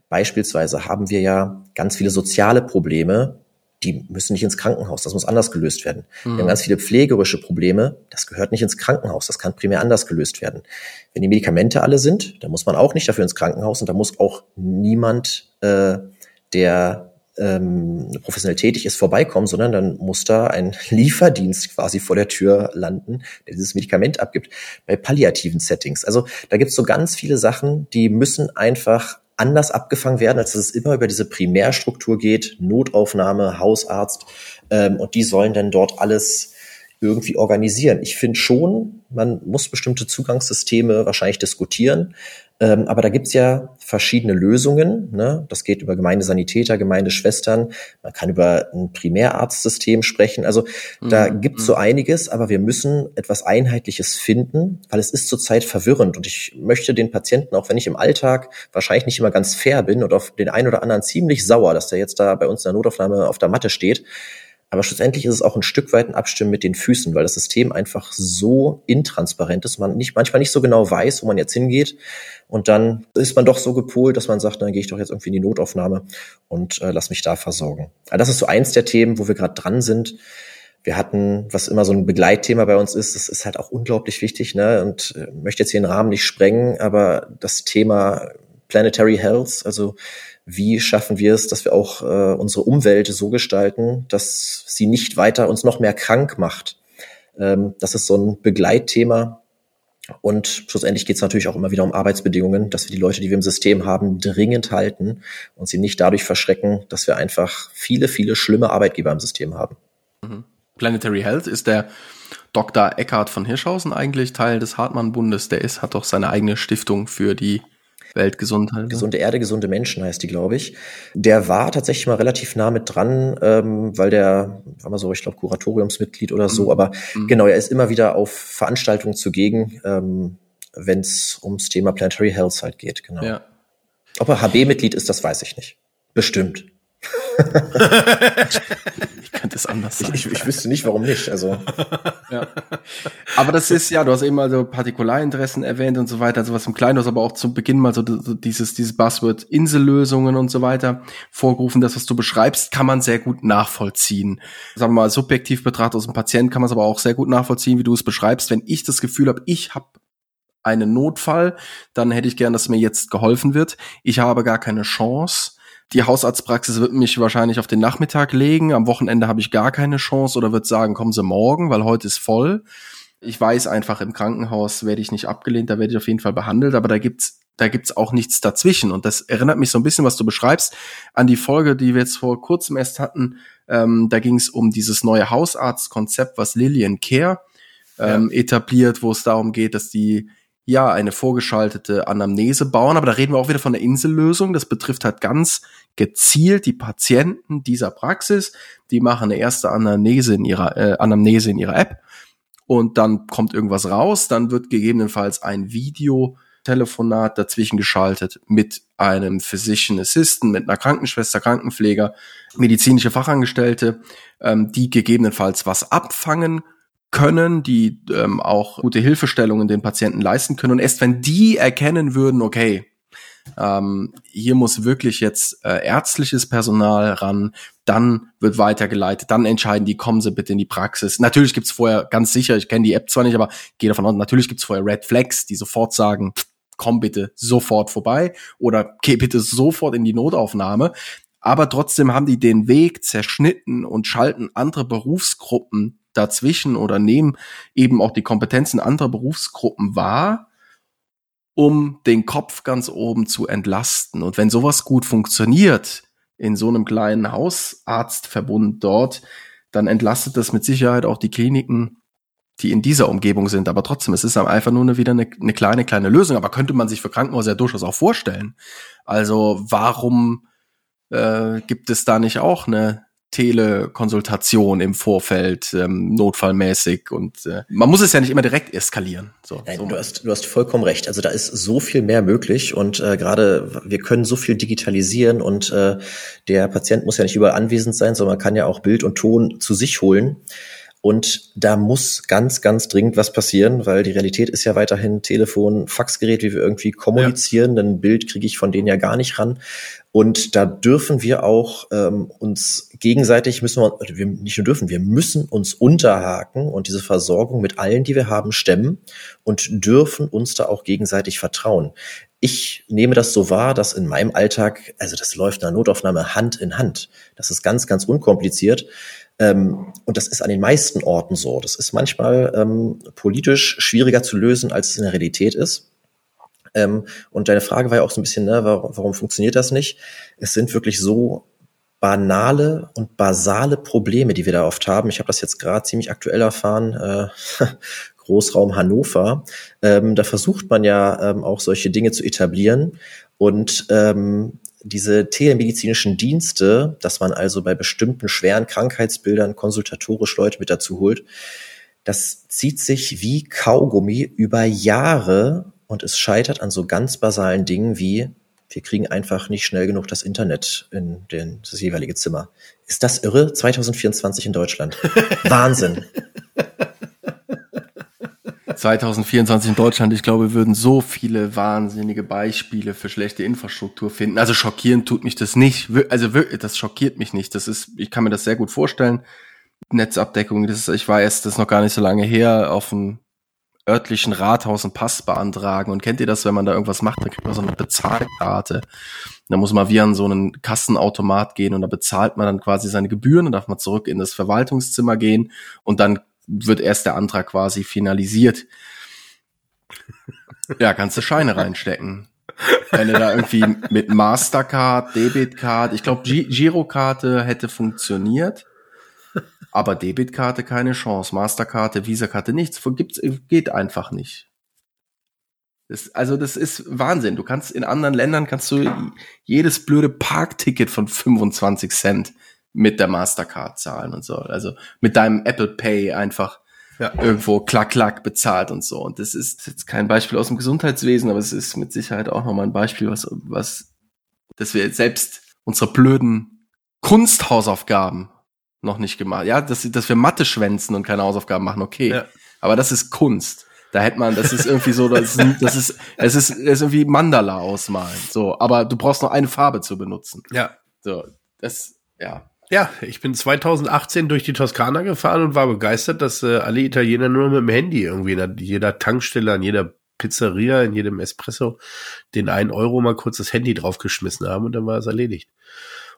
Beispielsweise haben wir ja ganz viele soziale Probleme, die müssen nicht ins Krankenhaus, das muss anders gelöst werden. Mhm. Wir haben mhm. ganz viele pflegerische Probleme, das gehört nicht ins Krankenhaus, das kann primär anders gelöst werden. Wenn die Medikamente alle sind, dann muss man auch nicht dafür ins Krankenhaus und da muss auch niemand, äh, der ähm, professionell tätig ist, vorbeikommen, sondern dann muss da ein Lieferdienst quasi vor der Tür landen, der dieses Medikament abgibt. Bei palliativen Settings. Also da gibt's so ganz viele Sachen, die müssen einfach anders abgefangen werden, als dass es immer über diese Primärstruktur geht, Notaufnahme, Hausarzt, ähm, und die sollen dann dort alles irgendwie organisieren. Ich finde schon, man muss bestimmte Zugangssysteme wahrscheinlich diskutieren, ähm, aber da gibt's ja verschiedene Lösungen. Ne? Das geht über Gemeindesanitäter, Gemeindeschwestern. Man kann über ein Primärarztsystem sprechen. Also da mhm. gibt's so mhm. einiges, aber wir müssen etwas Einheitliches finden, weil es ist zurzeit verwirrend. Und ich möchte den Patienten, auch wenn ich im Alltag wahrscheinlich nicht immer ganz fair bin und auf den einen oder anderen ziemlich sauer, dass der jetzt da bei uns in der Notaufnahme auf der Matte steht, aber schlussendlich ist es auch ein Stück weit ein Abstimmen mit den Füßen, weil das System einfach so intransparent ist, man nicht, manchmal nicht so genau weiß, wo man jetzt hingeht. Und dann ist man doch so gepolt, dass man sagt, dann gehe ich doch jetzt irgendwie in die Notaufnahme und äh, lass mich da versorgen. Aber das ist so eins der Themen, wo wir gerade dran sind. Wir hatten, was immer so ein Begleitthema bei uns ist, das ist halt auch unglaublich wichtig, ne? Und äh, möchte jetzt hier den Rahmen nicht sprengen, aber das Thema Planetary Health, also wie schaffen wir es, dass wir auch äh, unsere Umwelt so gestalten, dass sie nicht weiter uns noch mehr krank macht. Ähm, das ist so ein Begleitthema. Und schlussendlich geht es natürlich auch immer wieder um Arbeitsbedingungen, dass wir die Leute, die wir im System haben, dringend halten und sie nicht dadurch verschrecken, dass wir einfach viele, viele schlimme Arbeitgeber im System haben. Mhm. Planetary Health ist der Dr. Eckhard von Hirschhausen eigentlich Teil des Hartmann-Bundes. Der ist, hat doch seine eigene Stiftung für die Weltgesundheit. Ne? Gesunde Erde, gesunde Menschen heißt die, glaube ich. Der war tatsächlich mal relativ nah mit dran, ähm, weil der war mal so, ich glaube, Kuratoriumsmitglied oder so. Mhm. Aber mhm. genau, er ist immer wieder auf Veranstaltungen zugegen, ähm, wenn es ums Thema Planetary Health halt geht. Genau. Ja. Ob er HB-Mitglied ist, das weiß ich nicht. Bestimmt. ich könnte es anders sagen. Ich, ich, ich, wüsste nicht, warum nicht. Also. ja. Aber das ist ja, du hast eben mal so Partikularinteressen erwähnt und so weiter, sowas im Kleinen, du hast aber auch zu Beginn mal so dieses, dieses Buzzword Insellösungen und so weiter vorgerufen. Das, was du beschreibst, kann man sehr gut nachvollziehen. Sagen wir mal, subjektiv betrachtet aus dem Patienten kann man es aber auch sehr gut nachvollziehen, wie du es beschreibst. Wenn ich das Gefühl habe, ich habe einen Notfall, dann hätte ich gern, dass mir jetzt geholfen wird. Ich habe gar keine Chance die Hausarztpraxis wird mich wahrscheinlich auf den Nachmittag legen. Am Wochenende habe ich gar keine Chance oder wird sagen, kommen Sie morgen, weil heute ist voll. Ich weiß einfach, im Krankenhaus werde ich nicht abgelehnt, da werde ich auf jeden Fall behandelt, aber da gibt's da gibt's auch nichts dazwischen. Und das erinnert mich so ein bisschen, was du beschreibst, an die Folge, die wir jetzt vor kurzem erst hatten. Ähm, da ging es um dieses neue Hausarztkonzept, was Lillian Care ähm, ja. etabliert, wo es darum geht, dass die ja eine vorgeschaltete Anamnese bauen. Aber da reden wir auch wieder von der Insellösung. Das betrifft halt ganz gezielt die Patienten dieser Praxis. Die machen eine erste Anamnese in ihrer äh, Anamnese in ihrer App und dann kommt irgendwas raus. Dann wird gegebenenfalls ein Videotelefonat dazwischen geschaltet mit einem Physician Assistant, mit einer Krankenschwester, Krankenpfleger, medizinische Fachangestellte, ähm, die gegebenenfalls was abfangen können, die ähm, auch gute Hilfestellungen den Patienten leisten können. Und erst wenn die erkennen würden, okay, ähm, hier muss wirklich jetzt äh, ärztliches Personal ran, dann wird weitergeleitet, dann entscheiden die, kommen Sie bitte in die Praxis. Natürlich gibt's vorher, ganz sicher, ich kenne die App zwar nicht, aber gehe davon aus, natürlich gibt's vorher Red Flags, die sofort sagen, komm bitte sofort vorbei oder geh bitte sofort in die Notaufnahme. Aber trotzdem haben die den Weg zerschnitten und schalten andere Berufsgruppen dazwischen oder nehmen eben auch die Kompetenzen anderer Berufsgruppen wahr, um den Kopf ganz oben zu entlasten. Und wenn sowas gut funktioniert in so einem kleinen Hausarztverbund dort, dann entlastet das mit Sicherheit auch die Kliniken, die in dieser Umgebung sind. Aber trotzdem, es ist einfach nur wieder eine, eine kleine, kleine Lösung. Aber könnte man sich für Krankenhäuser ja durchaus auch vorstellen. Also warum äh, gibt es da nicht auch eine Telekonsultation im Vorfeld, ähm, notfallmäßig und äh, man muss es ja nicht immer direkt eskalieren. So, Nein, so. Du, hast, du hast vollkommen recht. Also da ist so viel mehr möglich und äh, gerade wir können so viel digitalisieren und äh, der Patient muss ja nicht überall anwesend sein, sondern man kann ja auch Bild und Ton zu sich holen. Und da muss ganz, ganz dringend was passieren, weil die Realität ist ja weiterhin Telefon, Faxgerät, wie wir irgendwie kommunizieren. Ja. Ein Bild kriege ich von denen ja gar nicht ran. Und da dürfen wir auch ähm, uns gegenseitig müssen wir, wir nicht nur dürfen, wir müssen uns unterhaken und diese Versorgung mit allen, die wir haben, stemmen und dürfen uns da auch gegenseitig vertrauen. Ich nehme das so wahr, dass in meinem Alltag, also das läuft in Notaufnahme Hand in Hand. Das ist ganz, ganz unkompliziert. Ähm, und das ist an den meisten Orten so. Das ist manchmal ähm, politisch schwieriger zu lösen, als es in der Realität ist. Ähm, und deine Frage war ja auch so ein bisschen, ne, warum, warum funktioniert das nicht? Es sind wirklich so banale und basale Probleme, die wir da oft haben. Ich habe das jetzt gerade ziemlich aktuell erfahren. Äh, Großraum Hannover. Ähm, da versucht man ja ähm, auch solche Dinge zu etablieren. Und ähm, diese telemedizinischen Dienste, dass man also bei bestimmten schweren Krankheitsbildern konsultatorisch Leute mit dazu holt, das zieht sich wie Kaugummi über Jahre und es scheitert an so ganz basalen Dingen wie, wir kriegen einfach nicht schnell genug das Internet in den, das jeweilige Zimmer. Ist das irre? 2024 in Deutschland. Wahnsinn. 2024 in Deutschland, ich glaube, wir würden so viele wahnsinnige Beispiele für schlechte Infrastruktur finden. Also schockierend tut mich das nicht. Also wirklich, das schockiert mich nicht. Das ist, ich kann mir das sehr gut vorstellen. Netzabdeckung, das ist, ich weiß, das ist noch gar nicht so lange her, auf dem örtlichen Rathaus einen Pass beantragen. Und kennt ihr das, wenn man da irgendwas macht, dann kriegt man so eine Bezahlkarte. Da muss man wie an so einen Kassenautomat gehen und da bezahlt man dann quasi seine Gebühren und darf man zurück in das Verwaltungszimmer gehen und dann wird erst der Antrag quasi finalisiert. Ja, kannst du Scheine reinstecken. Wenn du da irgendwie mit Mastercard, Debitcard, ich glaube Girokarte hätte funktioniert, aber Debitkarte keine Chance, Masterkarte, Visakarte nichts, gibt's, geht einfach nicht. Das, also das ist Wahnsinn. Du kannst in anderen Ländern kannst du jedes blöde Parkticket von 25 Cent mit der Mastercard zahlen und so. Also mit deinem Apple Pay einfach ja. irgendwo klack klack bezahlt und so. Und das ist jetzt kein Beispiel aus dem Gesundheitswesen, aber es ist mit Sicherheit auch nochmal ein Beispiel, was, was, dass wir selbst unsere blöden Kunsthausaufgaben noch nicht gemacht. Ja, dass, dass wir Mathe schwänzen und keine Hausaufgaben machen, okay. Ja. Aber das ist Kunst. Da hätte man, das ist irgendwie so, das ist, das ist, es ist, es ist irgendwie Mandala ausmalen. So, aber du brauchst noch eine Farbe zu benutzen. Ja. So, das, ja. Ja, ich bin 2018 durch die Toskana gefahren und war begeistert, dass äh, alle Italiener nur mit dem Handy irgendwie in jeder Tankstelle, an jeder Pizzeria, in jedem Espresso den einen Euro mal kurz das Handy draufgeschmissen haben und dann war es erledigt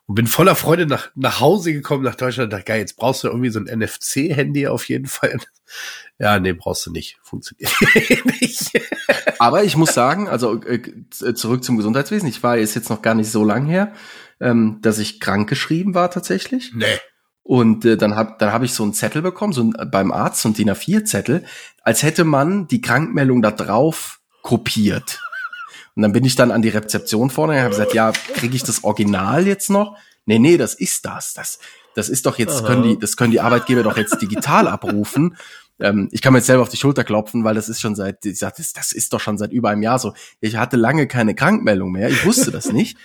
und bin voller Freude nach, nach Hause gekommen, nach Deutschland. Dachte, geil, jetzt brauchst du irgendwie so ein NFC-Handy auf jeden Fall. Ja, nee, brauchst du nicht. Funktioniert nicht. Aber ich muss sagen, also äh, zurück zum Gesundheitswesen. Ich war ist jetzt noch gar nicht so lang her, ähm, dass ich krank geschrieben war tatsächlich. Nee. Und äh, dann habe dann hab ich so einen Zettel bekommen, so ein, beim Arzt, so ein DIN A4-Zettel, als hätte man die Krankmeldung da drauf kopiert. Und dann bin ich dann an die Rezeption vorne und habe gesagt, ja, kriege ich das Original jetzt noch? Nee, nee, das ist das. Das, das ist doch jetzt, können die, das können die Arbeitgeber doch jetzt digital abrufen. Ähm, ich kann mir jetzt selber auf die Schulter klopfen, weil das ist schon seit, ich sag, das, das ist doch schon seit über einem Jahr so. Ich hatte lange keine Krankmeldung mehr. Ich wusste das nicht.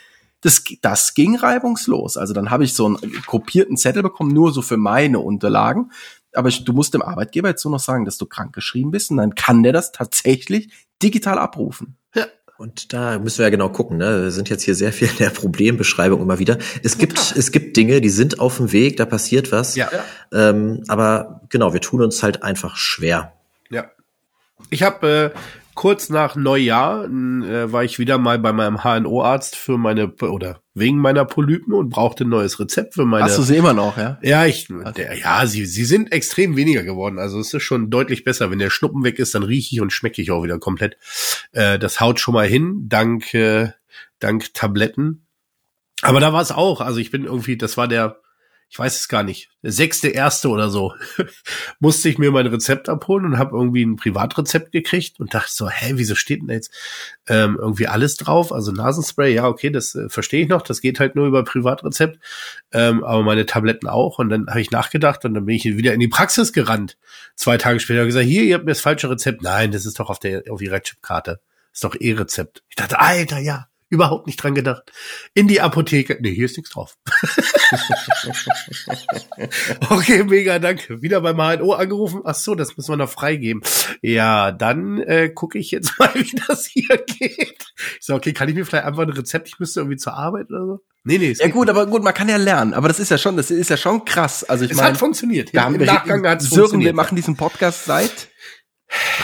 Das, das ging reibungslos. Also dann habe ich so einen kopierten Zettel bekommen, nur so für meine Unterlagen. Aber ich, du musst dem Arbeitgeber jetzt nur noch sagen, dass du krankgeschrieben bist und dann kann der das tatsächlich digital abrufen. Ja, und da müssen wir ja genau gucken. Ne? Wir sind jetzt hier sehr viel in der Problembeschreibung immer wieder. Es gibt, Total. es gibt Dinge, die sind auf dem Weg, da passiert was. Ja. Ähm, aber genau, wir tun uns halt einfach schwer. Ja. Ich habe äh, kurz nach Neujahr äh, war ich wieder mal bei meinem HNO-Arzt für meine oder wegen meiner Polypen und brauchte ein neues Rezept für meine. Hast du sie immer noch, ja? Ja, ich, der, ja, sie, sie sind extrem weniger geworden. Also es ist schon deutlich besser. Wenn der Schnuppen weg ist, dann rieche ich und schmecke ich auch wieder komplett. Äh, das haut schon mal hin, dank, äh, dank Tabletten. Aber da war es auch. Also ich bin irgendwie, das war der ich weiß es gar nicht, sechste erste oder so, musste ich mir mein Rezept abholen und habe irgendwie ein Privatrezept gekriegt und dachte so, hä, wieso steht denn jetzt ähm, irgendwie alles drauf? Also Nasenspray, ja, okay, das äh, verstehe ich noch, das geht halt nur über Privatrezept, ähm, aber meine Tabletten auch. Und dann habe ich nachgedacht und dann bin ich wieder in die Praxis gerannt. Zwei Tage später gesagt, hier, ihr habt mir das falsche Rezept. Nein, das ist doch auf der auf ihrer Chipkarte. Ist doch E-Rezept. Ich dachte, Alter, ja, Überhaupt nicht dran gedacht. In die Apotheke. Nee, hier ist nichts drauf. okay, mega, danke. Wieder beim HNO angerufen. Ach so, das müssen wir noch freigeben. Ja, dann äh, gucke ich jetzt mal, wie das hier geht. Ich so, okay, kann ich mir vielleicht einfach ein Rezept, ich müsste irgendwie zur Arbeit oder so? Nee, nee. Ja gut, aber gut, man kann ja lernen. Aber das ist ja schon, das ist ja schon krass. Also ich es mein, hat funktioniert. Ja, Im Nachgang hat es funktioniert. Wir machen diesen Podcast seit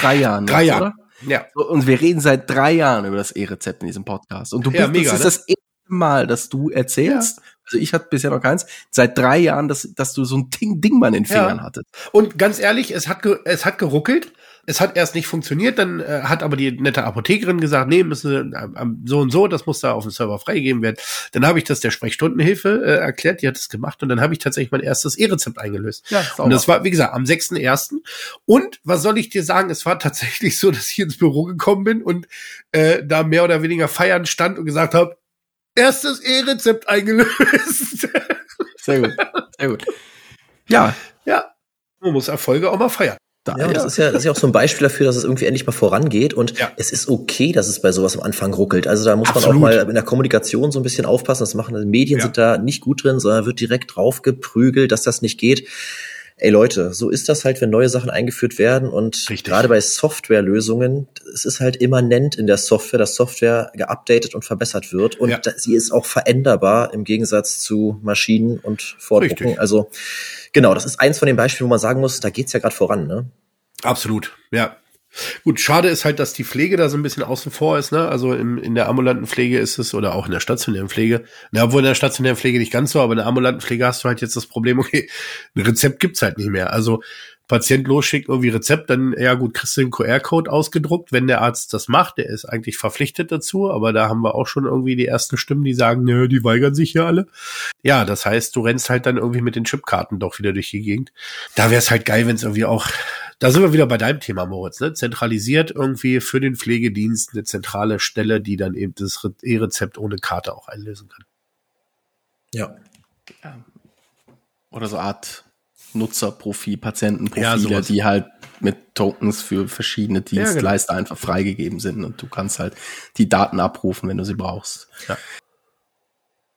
drei Jahren. Drei Jahren. Ja. Und wir reden seit drei Jahren über das E-Rezept in diesem Podcast. Und du bist, ja, mega, das ist ne? das Mal, dass du erzählst. Ja. Also ich hatte bisher noch keins. Seit drei Jahren, dass, dass du so ein Ding, Ding mal in den Fingern ja. hattest. Und ganz ehrlich, es hat, es hat geruckelt. Es hat erst nicht funktioniert, dann äh, hat aber die nette Apothekerin gesagt, nee, müssen äh, so und so, das muss da auf dem Server freigegeben werden. Dann habe ich das der Sprechstundenhilfe äh, erklärt, die hat es gemacht und dann habe ich tatsächlich mein erstes E-Rezept eingelöst. Ja, und das war, wie gesagt, am 6.1. Und was soll ich dir sagen, es war tatsächlich so, dass ich ins Büro gekommen bin und äh, da mehr oder weniger feiern stand und gesagt habe, erstes E-Rezept eingelöst. Sehr gut, sehr gut. Ja. Ja. Man muss Erfolge auch mal feiern. Da, ja, das ist ja, das ist ja auch so ein Beispiel dafür, dass es irgendwie endlich mal vorangeht und ja. es ist okay, dass es bei sowas am Anfang ruckelt. Also da muss Absolut. man auch mal in der Kommunikation so ein bisschen aufpassen. Das machen die Medien ja. sind da nicht gut drin, sondern wird direkt draufgeprügelt, dass das nicht geht. Ey Leute, so ist das halt, wenn neue Sachen eingeführt werden und Richtig. gerade bei Softwarelösungen, es ist halt immanent in der Software, dass Software geupdatet und verbessert wird und ja. sie ist auch veränderbar im Gegensatz zu Maschinen und Vordrucken. Richtig. Also genau, das ist eins von den Beispielen, wo man sagen muss, da geht's ja gerade voran, ne? Absolut, ja. Gut, schade ist halt, dass die Pflege da so ein bisschen außen vor ist, ne? Also im, in der ambulanten Pflege ist es oder auch in der stationären Pflege. Na, obwohl in der stationären Pflege nicht ganz so, aber in der ambulanten Pflege hast du halt jetzt das Problem, okay, ein Rezept gibt's halt nicht mehr. Also Patient losschickt irgendwie Rezept, dann, ja gut, kriegst du den QR-Code ausgedruckt, wenn der Arzt das macht, der ist eigentlich verpflichtet dazu, aber da haben wir auch schon irgendwie die ersten Stimmen, die sagen, nö, die weigern sich hier alle. Ja, das heißt, du rennst halt dann irgendwie mit den Chipkarten doch wieder durch die Gegend. Da wäre es halt geil, wenn es irgendwie auch, da sind wir wieder bei deinem Thema, Moritz, ne? Zentralisiert irgendwie für den Pflegedienst eine zentrale Stelle, die dann eben das E-Rezept ohne Karte auch einlösen kann. Ja. Oder so Art Nutzerprofil, Patientenprofile, ja, die halt mit Tokens für verschiedene Dienstleister ja, genau. einfach freigegeben sind und du kannst halt die Daten abrufen, wenn du sie brauchst. Ja.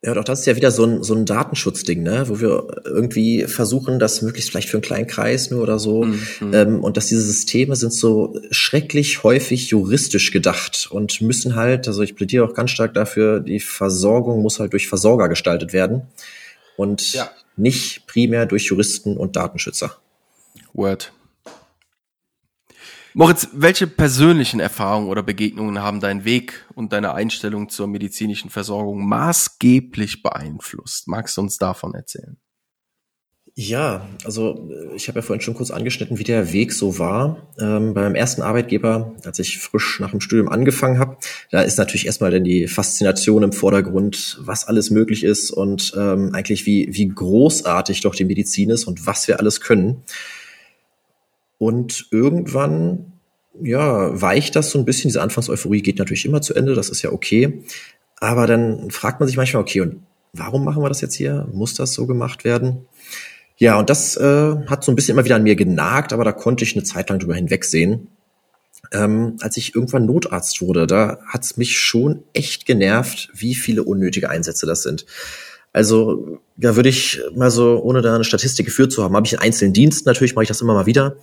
Ja, doch das ist ja wieder so ein, so ein Datenschutzding, ne? wo wir irgendwie versuchen, das möglichst vielleicht für einen kleinen Kreis nur oder so. Mhm. Ähm, und dass diese Systeme sind so schrecklich häufig juristisch gedacht und müssen halt, also ich plädiere auch ganz stark dafür, die Versorgung muss halt durch Versorger gestaltet werden und ja. Nicht primär durch Juristen und Datenschützer. Word. Moritz, welche persönlichen Erfahrungen oder Begegnungen haben deinen Weg und deine Einstellung zur medizinischen Versorgung maßgeblich beeinflusst? Magst du uns davon erzählen? Ja, also äh, ich habe ja vorhin schon kurz angeschnitten, wie der Weg so war. Ähm, beim ersten Arbeitgeber, als ich frisch nach dem Studium angefangen habe, da ist natürlich erstmal dann die Faszination im Vordergrund, was alles möglich ist und ähm, eigentlich wie, wie großartig doch die Medizin ist und was wir alles können. Und irgendwann, ja, weicht das so ein bisschen. Diese Anfangseuphorie geht natürlich immer zu Ende, das ist ja okay. Aber dann fragt man sich manchmal, okay, und warum machen wir das jetzt hier? Muss das so gemacht werden? Ja, und das äh, hat so ein bisschen immer wieder an mir genagt, aber da konnte ich eine Zeit lang drüber hinwegsehen. Ähm, als ich irgendwann Notarzt wurde, da hat es mich schon echt genervt, wie viele unnötige Einsätze das sind. Also da würde ich mal so, ohne da eine Statistik geführt zu haben, habe ich in einzelnen Diensten, natürlich mache ich das immer mal wieder.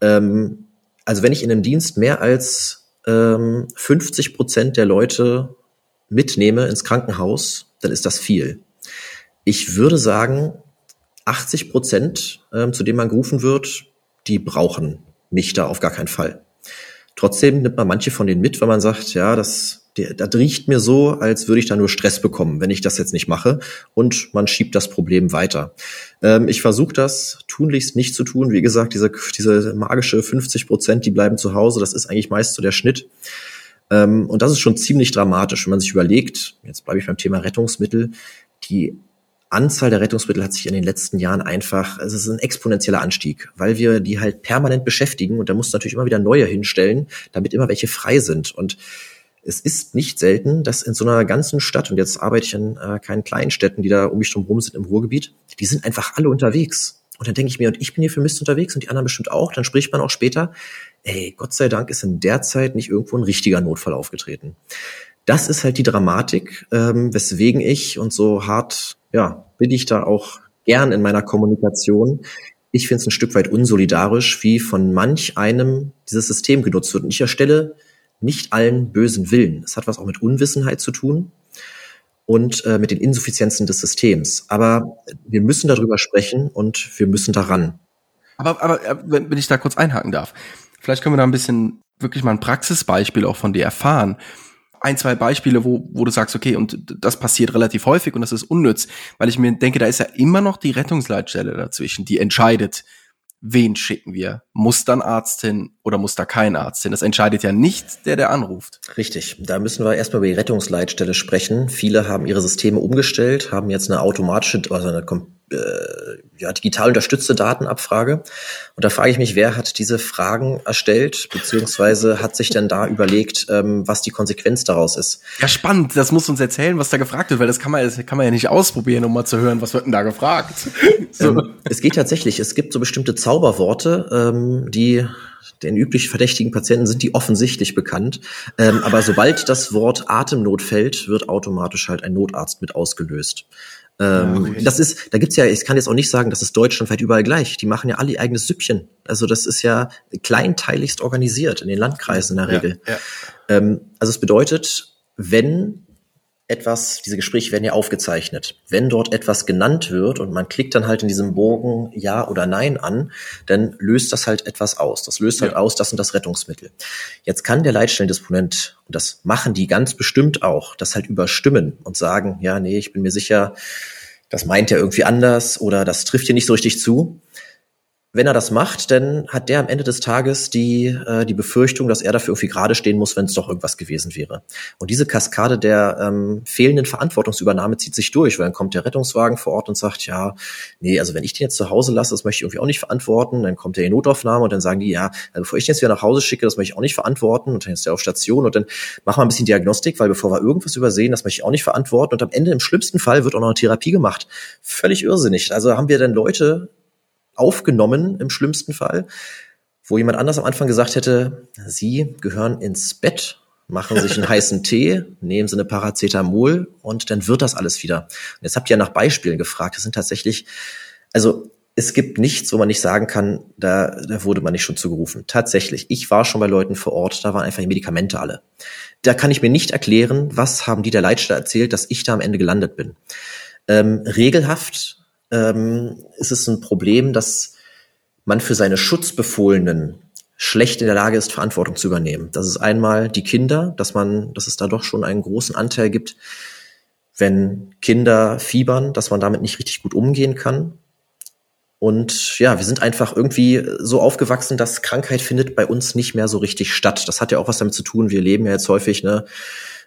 Ähm, also wenn ich in einem Dienst mehr als ähm, 50 Prozent der Leute mitnehme ins Krankenhaus, dann ist das viel. Ich würde sagen, 80 Prozent, ähm, zu denen man gerufen wird, die brauchen mich da auf gar keinen Fall. Trotzdem nimmt man manche von denen mit, weil man sagt, ja, das der, das riecht mir so, als würde ich da nur Stress bekommen, wenn ich das jetzt nicht mache. Und man schiebt das Problem weiter. Ähm, ich versuche das tunlichst nicht zu tun. Wie gesagt, diese, diese magische 50 Prozent, die bleiben zu Hause, das ist eigentlich meist so der Schnitt. Ähm, und das ist schon ziemlich dramatisch, wenn man sich überlegt, jetzt bleibe ich beim Thema Rettungsmittel, die Anzahl der Rettungsmittel hat sich in den letzten Jahren einfach, also es ist ein exponentieller Anstieg, weil wir die halt permanent beschäftigen und da muss natürlich immer wieder neue hinstellen, damit immer welche frei sind. Und es ist nicht selten, dass in so einer ganzen Stadt, und jetzt arbeite ich in äh, keinen kleinen Städten, die da um mich drum rum sind im Ruhrgebiet, die sind einfach alle unterwegs. Und dann denke ich mir, und ich bin hier für Mist unterwegs und die anderen bestimmt auch. Dann spricht man auch später, ey, Gott sei Dank ist in der Zeit nicht irgendwo ein richtiger Notfall aufgetreten. Das ist halt die Dramatik, ähm, weswegen ich, und so hart, ja, bin ich da auch gern in meiner Kommunikation, ich finde es ein Stück weit unsolidarisch, wie von manch einem dieses System genutzt wird. Und ich erstelle nicht allen bösen Willen. Es hat was auch mit Unwissenheit zu tun und äh, mit den Insuffizienzen des Systems. Aber wir müssen darüber sprechen und wir müssen daran. Aber, aber äh, wenn ich da kurz einhaken darf, vielleicht können wir da ein bisschen wirklich mal ein Praxisbeispiel auch von dir erfahren. Ein, zwei Beispiele, wo, wo du sagst, okay, und das passiert relativ häufig und das ist unnütz, weil ich mir denke, da ist ja immer noch die Rettungsleitstelle dazwischen, die entscheidet, wen schicken wir? Muss dann Arzt hin oder muss da kein Arzt hin? Das entscheidet ja nicht der, der anruft. Richtig. Da müssen wir erstmal über die Rettungsleitstelle sprechen. Viele haben ihre Systeme umgestellt, haben jetzt eine automatische, also eine äh, ja, digital unterstützte Datenabfrage. Und da frage ich mich, wer hat diese Fragen erstellt, beziehungsweise hat sich denn da überlegt, ähm, was die Konsequenz daraus ist? Ja, spannend. Das muss uns erzählen, was da gefragt wird, weil das kann man, das kann man ja nicht ausprobieren, um mal zu hören, was wird denn da gefragt. so. ähm, es geht tatsächlich, es gibt so bestimmte Zauberworte, ähm, die den üblich verdächtigen Patienten sind die offensichtlich bekannt. Ähm, aber sobald das Wort Atemnot fällt, wird automatisch halt ein Notarzt mit ausgelöst. Ähm, ja, okay. Das ist, da gibt's ja, ich kann jetzt auch nicht sagen, das ist deutschlandweit überall gleich. Die machen ja alle ihr eigenes Süppchen. Also das ist ja kleinteiligst organisiert in den Landkreisen in der Regel. Ja, ja. Ähm, also es bedeutet, wenn etwas, diese Gespräche werden ja aufgezeichnet. Wenn dort etwas genannt wird und man klickt dann halt in diesem Bogen Ja oder Nein an, dann löst das halt etwas aus. Das löst halt ja. aus, das sind das Rettungsmittel. Jetzt kann der Leitstellendisponent, und das machen die ganz bestimmt auch, das halt überstimmen und sagen, ja, nee, ich bin mir sicher, das meint er irgendwie anders oder das trifft hier nicht so richtig zu wenn er das macht, dann hat der am Ende des Tages die, äh, die Befürchtung, dass er dafür irgendwie gerade stehen muss, wenn es doch irgendwas gewesen wäre. Und diese Kaskade der ähm, fehlenden Verantwortungsübernahme zieht sich durch, weil dann kommt der Rettungswagen vor Ort und sagt, ja, nee, also wenn ich den jetzt zu Hause lasse, das möchte ich irgendwie auch nicht verantworten. Dann kommt der in Notaufnahme und dann sagen die, ja, also bevor ich den jetzt wieder nach Hause schicke, das möchte ich auch nicht verantworten. Und dann ist der auf Station und dann machen wir ein bisschen Diagnostik, weil bevor wir irgendwas übersehen, das möchte ich auch nicht verantworten. Und am Ende, im schlimmsten Fall, wird auch noch eine Therapie gemacht. Völlig irrsinnig. Also haben wir dann Leute, aufgenommen im schlimmsten Fall, wo jemand anders am Anfang gesagt hätte, Sie gehören ins Bett, machen sich einen heißen Tee, nehmen sie eine Paracetamol und dann wird das alles wieder. Und jetzt habt ihr ja nach Beispielen gefragt. Das sind tatsächlich, also es gibt nichts, wo man nicht sagen kann, da, da wurde man nicht schon zugerufen. Tatsächlich, ich war schon bei Leuten vor Ort, da waren einfach die Medikamente alle. Da kann ich mir nicht erklären, was haben die der Leitstelle erzählt, dass ich da am Ende gelandet bin. Ähm, regelhaft ähm, ist es ein Problem, dass man für seine Schutzbefohlenen schlecht in der Lage ist, Verantwortung zu übernehmen. Das ist einmal die Kinder, dass man, dass es da doch schon einen großen Anteil gibt, wenn Kinder fiebern, dass man damit nicht richtig gut umgehen kann. Und ja, wir sind einfach irgendwie so aufgewachsen, dass Krankheit findet bei uns nicht mehr so richtig statt. Das hat ja auch was damit zu tun. Wir leben ja jetzt häufig, ne,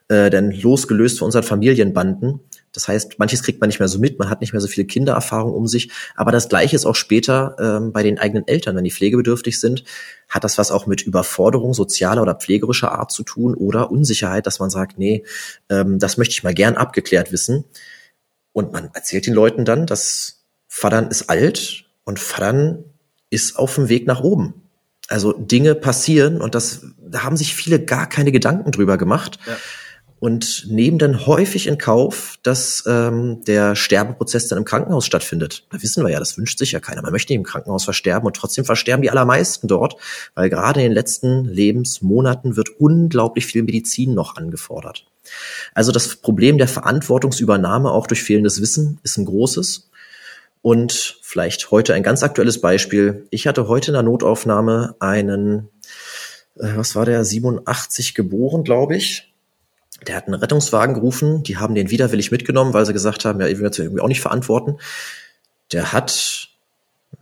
äh, denn losgelöst von unseren Familienbanden. Das heißt, manches kriegt man nicht mehr so mit, man hat nicht mehr so viele Kindererfahrung um sich. Aber das Gleiche ist auch später ähm, bei den eigenen Eltern, wenn die pflegebedürftig sind, hat das was auch mit Überforderung sozialer oder pflegerischer Art zu tun oder Unsicherheit, dass man sagt, nee, ähm, das möchte ich mal gern abgeklärt wissen. Und man erzählt den Leuten dann, dass Vatern ist alt und Vatern ist auf dem Weg nach oben. Also Dinge passieren und das, da haben sich viele gar keine Gedanken drüber gemacht. Ja und nehmen dann häufig in Kauf, dass ähm, der Sterbeprozess dann im Krankenhaus stattfindet. Da wissen wir ja, das wünscht sich ja keiner. Man möchte nicht im Krankenhaus versterben und trotzdem versterben die allermeisten dort, weil gerade in den letzten Lebensmonaten wird unglaublich viel Medizin noch angefordert. Also das Problem der Verantwortungsübernahme auch durch fehlendes Wissen ist ein großes. Und vielleicht heute ein ganz aktuelles Beispiel. Ich hatte heute in der Notaufnahme einen, äh, was war der, 87 geboren, glaube ich der hat einen Rettungswagen gerufen, die haben den widerwillig mitgenommen, weil sie gesagt haben, ja, ich will jetzt irgendwie auch nicht verantworten. Der hat,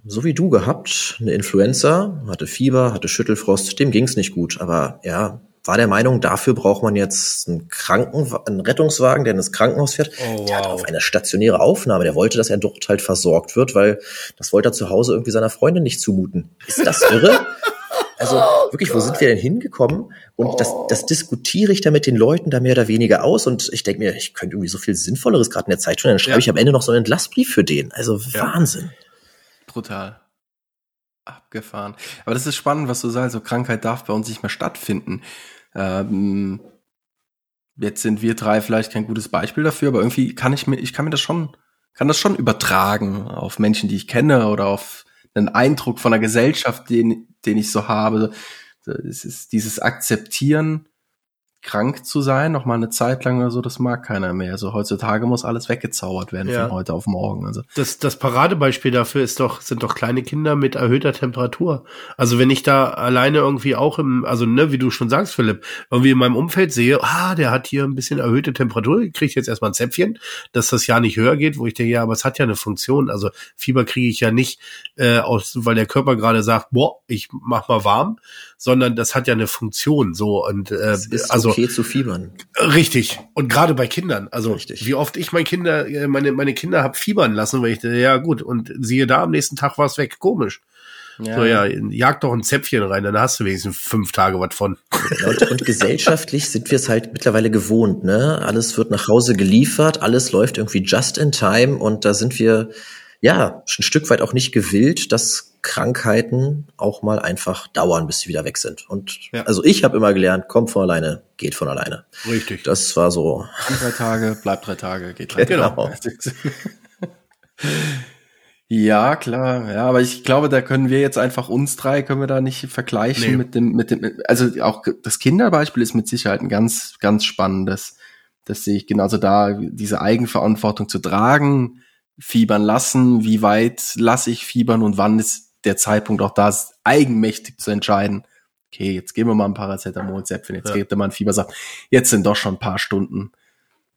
so wie du gehabt, eine Influenza, hatte Fieber, hatte Schüttelfrost, dem ging's nicht gut, aber ja, war der Meinung, dafür braucht man jetzt einen Kranken, einen Rettungswagen, der ins Krankenhaus fährt. Oh, wow. Der hat auf eine stationäre Aufnahme. Der wollte, dass er dort halt versorgt wird, weil das wollte er zu Hause irgendwie seiner Freundin nicht zumuten. Ist das irre? Also oh, wirklich, wo sind wir denn hingekommen? Und oh. das, das diskutiere ich da mit den Leuten da mehr oder weniger aus. Und ich denke mir, ich könnte irgendwie so viel Sinnvolleres gerade in der Zeit tun. Dann schreibe ja. ich am Ende noch so einen Entlassbrief für den. Also ja. Wahnsinn. Brutal. Abgefahren. Aber das ist spannend, was du sagst. So Krankheit darf bei uns nicht mehr stattfinden. Ähm, jetzt sind wir drei vielleicht kein gutes Beispiel dafür, aber irgendwie kann ich mir, ich kann mir das schon, kann das schon übertragen auf Menschen, die ich kenne oder auf einen Eindruck von der Gesellschaft, den, den ich so habe. Es ist dieses Akzeptieren krank zu sein, noch mal eine Zeit lang oder so, das mag keiner mehr. Also heutzutage muss alles weggezaubert werden ja. von heute auf morgen. Also das, das Paradebeispiel dafür ist doch, sind doch kleine Kinder mit erhöhter Temperatur. Also wenn ich da alleine irgendwie auch im, also ne, wie du schon sagst, Philipp, irgendwie in meinem Umfeld sehe, ah, der hat hier ein bisschen erhöhte Temperatur, kriegt jetzt erstmal ein Zäpfchen, dass das ja nicht höher geht, wo ich denke, ja, aber es hat ja eine Funktion. Also Fieber kriege ich ja nicht äh, aus, weil der Körper gerade sagt, boah, ich mach mal warm, sondern das hat ja eine Funktion. So und äh, also okay zu fiebern. Richtig. Und gerade bei Kindern. Also Richtig. wie oft ich meine Kinder, äh, meine meine Kinder hab fiebern lassen, weil ich ja gut und siehe da, am nächsten Tag war es weg. Komisch. Ja. So, ja, jag doch ein Zäpfchen rein, dann hast du wenigstens fünf Tage was von. und, und gesellschaftlich sind wir es halt mittlerweile gewohnt, ne? Alles wird nach Hause geliefert, alles läuft irgendwie just in time und da sind wir ja, ein Stück weit auch nicht gewillt, dass Krankheiten auch mal einfach dauern, bis sie wieder weg sind. Und ja. also ich habe immer gelernt, kommt von alleine, geht von alleine. Richtig. Das war so. drei Tage, bleibt drei Tage, geht drei genau. Tage. Ja, klar. Ja, aber ich glaube, da können wir jetzt einfach uns drei können wir da nicht vergleichen nee. mit dem, mit dem, also auch das Kinderbeispiel ist mit Sicherheit ein ganz, ganz spannendes. Das sehe ich genauso da, diese Eigenverantwortung zu tragen, fiebern lassen, wie weit lasse ich fiebern und wann ist der Zeitpunkt auch da, eigenmächtig zu entscheiden. Okay, jetzt geben wir mal ein Paracetamol, Zäpfchen, jetzt ja. gibt er mal ein Fiebersaft. Jetzt sind doch schon ein paar Stunden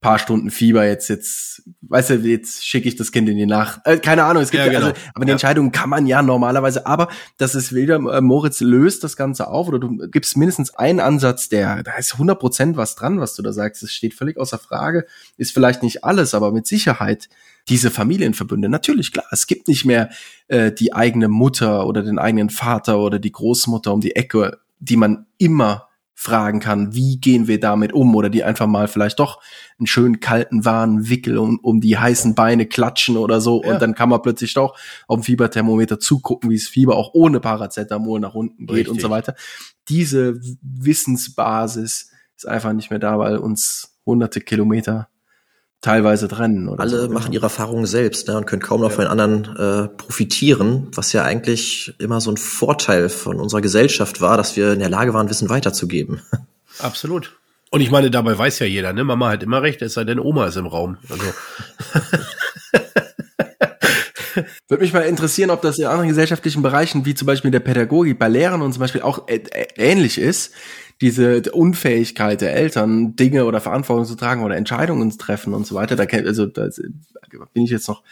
paar Stunden Fieber jetzt jetzt weißt du jetzt schicke ich das Kind in die Nacht äh, keine Ahnung es gibt ja, genau. also, aber die ja. Entscheidung kann man ja normalerweise aber das ist wieder äh, Moritz löst das ganze auf oder du gibst mindestens einen Ansatz der da ist 100 Prozent was dran was du da sagst es steht völlig außer Frage ist vielleicht nicht alles aber mit Sicherheit diese Familienverbünde natürlich klar es gibt nicht mehr äh, die eigene Mutter oder den eigenen Vater oder die Großmutter um die Ecke die man immer fragen kann, wie gehen wir damit um oder die einfach mal vielleicht doch einen schönen kalten warmen Wickel um, um die heißen Beine klatschen oder so ja. und dann kann man plötzlich doch auf dem Fieberthermometer zugucken, wie es Fieber auch ohne Paracetamol nach unten geht Richtig. und so weiter. Diese Wissensbasis ist einfach nicht mehr da, weil uns hunderte Kilometer teilweise trennen. Oder Alle so. machen ihre Erfahrungen selbst ne, und können kaum noch von den anderen äh, profitieren, was ja eigentlich immer so ein Vorteil von unserer Gesellschaft war, dass wir in der Lage waren, Wissen weiterzugeben. Absolut. Und ich meine, dabei weiß ja jeder, ne? Mama hat immer recht, es sei denn, Oma ist im Raum. Also, Würde mich mal interessieren, ob das in anderen gesellschaftlichen Bereichen, wie zum Beispiel in der Pädagogik, bei Lehrern und zum Beispiel auch ähnlich ist. Diese Unfähigkeit der Eltern, Dinge oder Verantwortung zu tragen oder Entscheidungen zu treffen und so weiter. Da, also, da bin ich jetzt noch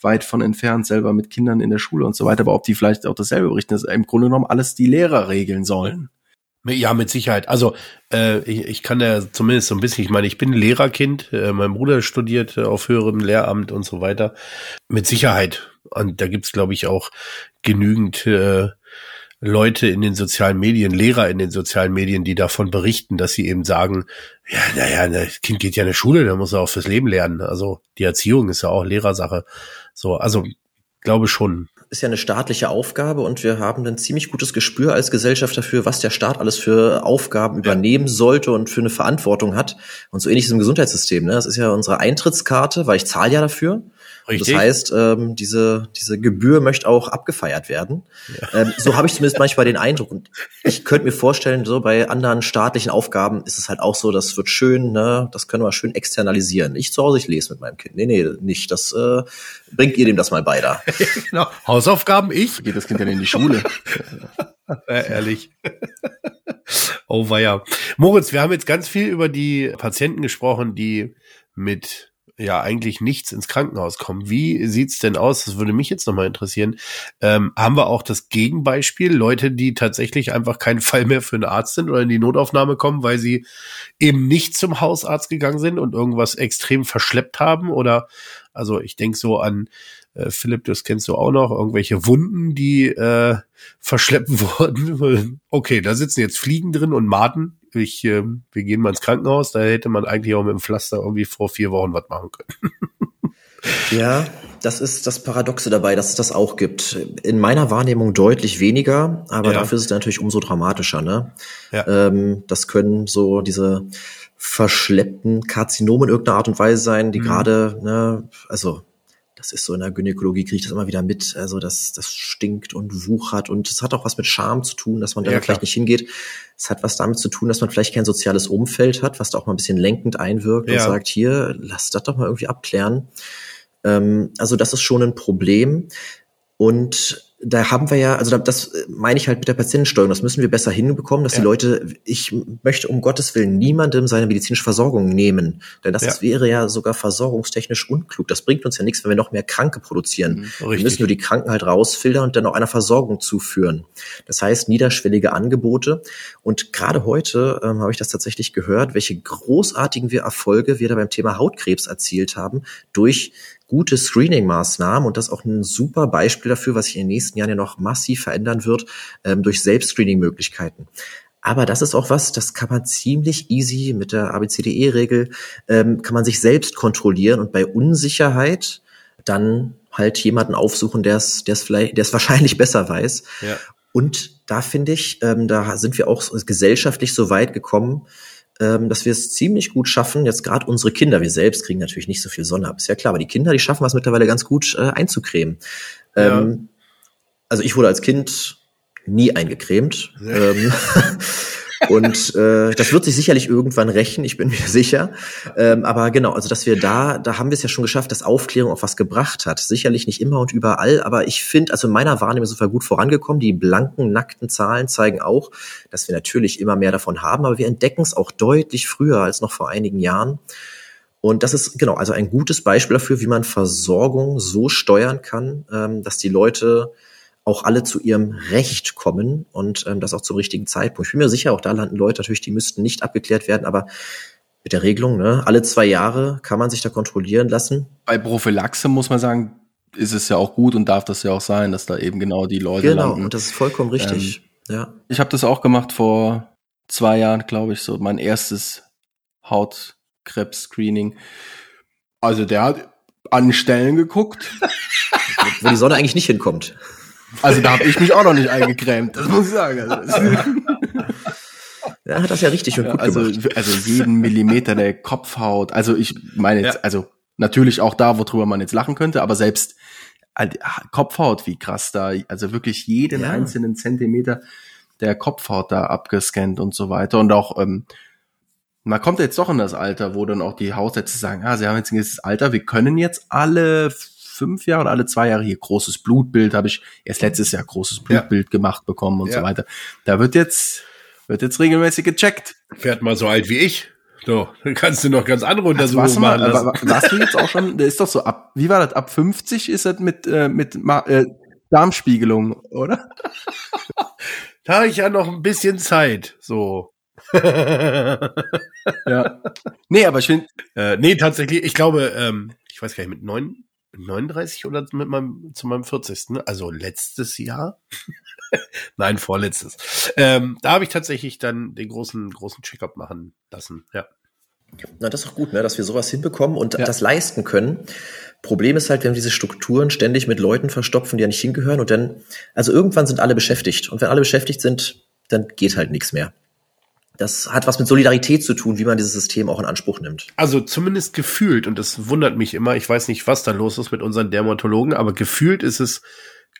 weit von entfernt, selber mit Kindern in der Schule und so weiter. Aber ob die vielleicht auch dasselbe berichten, dass im Grunde genommen alles die Lehrer regeln sollen. ja, mit Sicherheit. Also äh, ich, ich kann ja zumindest so ein bisschen, ich meine, ich bin Lehrerkind, äh, mein Bruder studiert äh, auf höherem Lehramt und so weiter. Mit Sicherheit. Und da gibt's, glaube ich, auch genügend äh, Leute in den sozialen Medien, Lehrer in den sozialen Medien, die davon berichten, dass sie eben sagen, ja, naja, das Kind geht ja in die Schule, da muss er auch fürs Leben lernen. Also die Erziehung ist ja auch Lehrersache. So, also glaube schon. ist ja eine staatliche Aufgabe und wir haben ein ziemlich gutes Gespür als Gesellschaft dafür, was der Staat alles für Aufgaben übernehmen sollte und für eine Verantwortung hat. Und so ähnlich ist es im Gesundheitssystem. Ne? Das ist ja unsere Eintrittskarte, weil ich zahle ja dafür. Richtig. Das heißt, ähm, diese, diese Gebühr möchte auch abgefeiert werden. Ähm, so habe ich zumindest manchmal den Eindruck. Und ich könnte mir vorstellen, so bei anderen staatlichen Aufgaben ist es halt auch so, das wird schön, ne, das können wir schön externalisieren. Ich zu Hause, ich lese mit meinem Kind. Nee, nee, nicht. Das äh, bringt ihr dem das mal bei da. genau. Hausaufgaben ich? Geht das Kind dann in die Schule? Ja, ehrlich. oh weia. Moritz, wir haben jetzt ganz viel über die Patienten gesprochen, die mit ja eigentlich nichts ins Krankenhaus kommen. Wie sieht's denn aus? Das würde mich jetzt nochmal interessieren. Ähm, haben wir auch das Gegenbeispiel, Leute, die tatsächlich einfach kein Fall mehr für einen Arzt sind oder in die Notaufnahme kommen, weil sie eben nicht zum Hausarzt gegangen sind und irgendwas extrem verschleppt haben? Oder also ich denke so an äh, Philipp, das kennst du auch noch, irgendwelche Wunden, die äh, verschleppt wurden. Okay, da sitzen jetzt Fliegen drin und Maden. Ich, äh, wir gehen mal ins Krankenhaus, da hätte man eigentlich auch mit dem Pflaster irgendwie vor vier Wochen was machen können. Ja, das ist das Paradoxe dabei, dass es das auch gibt. In meiner Wahrnehmung deutlich weniger, aber Ja. dafür ist es natürlich umso dramatischer. Ne? Ja. Ähm, das können so diese verschleppten Karzinomen in irgendeiner Art und Weise sein, die Mhm. gerade, ne, also das ist so in der Gynäkologie, kriege ich das immer wieder mit. Also das, das stinkt und wuchert und es hat auch was mit Scham zu tun, dass man da Ja, vielleicht nicht hingeht. Es hat was damit zu tun, dass man vielleicht kein soziales Umfeld hat, was da auch mal ein bisschen lenkend einwirkt und Ja. sagt, hier, lass das doch mal irgendwie abklären. Ähm, also das ist schon ein Problem. Und da haben wir ja, also da- das äh, meine ich halt mit der Patientensteuerung, das müssen wir besser hinbekommen, dass die Ja. Leute, ich möchte um Gottes Willen niemandem seine medizinische Versorgung nehmen, denn das Ja. ist, wäre ja sogar versorgungstechnisch unklug. Das bringt uns ja nichts, wenn wir noch mehr Kranke produzieren. Wir Richtig. müssen nur die Kranken halt rausfiltern und dann auch einer Versorgung zuführen. Das heißt, niederschwellige Angebote. Und gerade heute ähm, habe ich das tatsächlich gehört, welche großartigen wir Erfolge wir da beim Thema Hautkrebs erzielt haben durch gute Screening-Maßnahmen. Und das ist auch ein super Beispiel dafür, was sich in den nächsten Jahren ja noch massiv verändern wird, ähm, durch Selbstscreening-Möglichkeiten. Aber das ist auch was, das kann man ziemlich easy mit der ABCDE-Regel, ähm, kann man sich selbst kontrollieren und bei Unsicherheit dann halt jemanden aufsuchen, der es, der es vielleicht, der es wahrscheinlich besser weiß. Ja. Und da finde ich, ähm, da sind wir auch gesellschaftlich so weit gekommen, ähm, dass wir es ziemlich gut schaffen, jetzt gerade unsere Kinder, wir selbst kriegen natürlich nicht so viel Sonne ab, ist ja klar, aber die Kinder, die schaffen es mittlerweile ganz gut äh, einzucremen. Ja. Ähm, also ich wurde als Kind nie eingecremt. Ähm, und äh, das wird sich sicherlich irgendwann rächen, ich bin mir sicher. Ähm, aber genau, also dass wir da, da haben wir es ja schon geschafft, dass Aufklärung auch was gebracht hat. Sicherlich nicht immer und überall, aber ich finde, also in meiner Wahrnehmung sind wir gut vorangekommen. Die blanken, nackten Zahlen zeigen auch, dass wir natürlich immer mehr davon haben, aber wir entdecken es auch deutlich früher als noch vor einigen Jahren. Und das ist genau, also ein gutes Beispiel dafür, wie man Versorgung so steuern kann, ähm, dass die Leute auch alle zu ihrem Recht kommen und ähm, das auch zum richtigen Zeitpunkt. Ich bin mir sicher, auch da landen Leute natürlich, die müssten nicht abgeklärt werden, aber mit der Regelung, ne, alle zwei Jahre kann man sich da kontrollieren lassen. Bei Prophylaxe muss man sagen, ist es ja auch gut und darf das ja auch sein, dass da eben genau die Leute Genau, landen. und das ist vollkommen richtig. ja. Ich habe das auch gemacht vor zwei Jahren, glaube ich, so mein erstes Hautkrebs-Screening. Also der hat an Stellen geguckt. Wo die Sonne eigentlich nicht hinkommt. Also da habe ich mich auch noch nicht eingecremt, das muss ich sagen. Also, Ja, Er hat das ja richtig und gut also, gemacht. also jeden Millimeter der Kopfhaut. Also ich meine jetzt, Ja. also natürlich auch da, worüber man jetzt lachen könnte, aber selbst äh, Kopfhaut, wie krass da, also wirklich jeden Ja. einzelnen Zentimeter der Kopfhaut da abgescannt und so weiter. Und auch, ähm, man kommt jetzt doch in das Alter, wo dann auch die Hausärzte sagen, ah, sie haben jetzt ein gewisses Alter, wir können jetzt alle fünf Jahre oder alle zwei Jahre hier großes Blutbild, habe ich erst letztes Jahr großes Ja. Blutbild gemacht bekommen und Ja. so weiter. Da wird jetzt, wird jetzt regelmäßig gecheckt. Werd mal so alt wie ich. So, dann kannst du noch ganz andere Also Untersuchungen mal, machen lassen. wa- warst du jetzt auch schon, der ist doch so ab, wie war das, ab 50 ist das mit, äh, mit äh, Darmspiegelung, oder? Da habe ich ja noch ein bisschen Zeit. So. Ja. Nee, aber ich finde, Äh, nee, tatsächlich, ich glaube, ähm, ich weiß gar nicht, mit neun, 39 oder mit meinem, zu meinem 40. ne? Also letztes Jahr? Nein, vorletztes. Ähm, da habe ich tatsächlich dann den großen, großen Checkup machen lassen. Ja. Na, das ist doch gut, ne, dass wir sowas hinbekommen und Ja. das leisten können. Problem ist halt, wenn wir diese Strukturen ständig mit Leuten verstopfen, die ja nicht hingehören und dann, also irgendwann sind alle beschäftigt. Und wenn alle beschäftigt sind, dann geht halt nichts mehr. Das hat was mit Solidarität zu tun, wie man dieses System auch in Anspruch nimmt. Also zumindest gefühlt, und das wundert mich immer, ich weiß nicht, was da los ist mit unseren Dermatologen, aber gefühlt ist es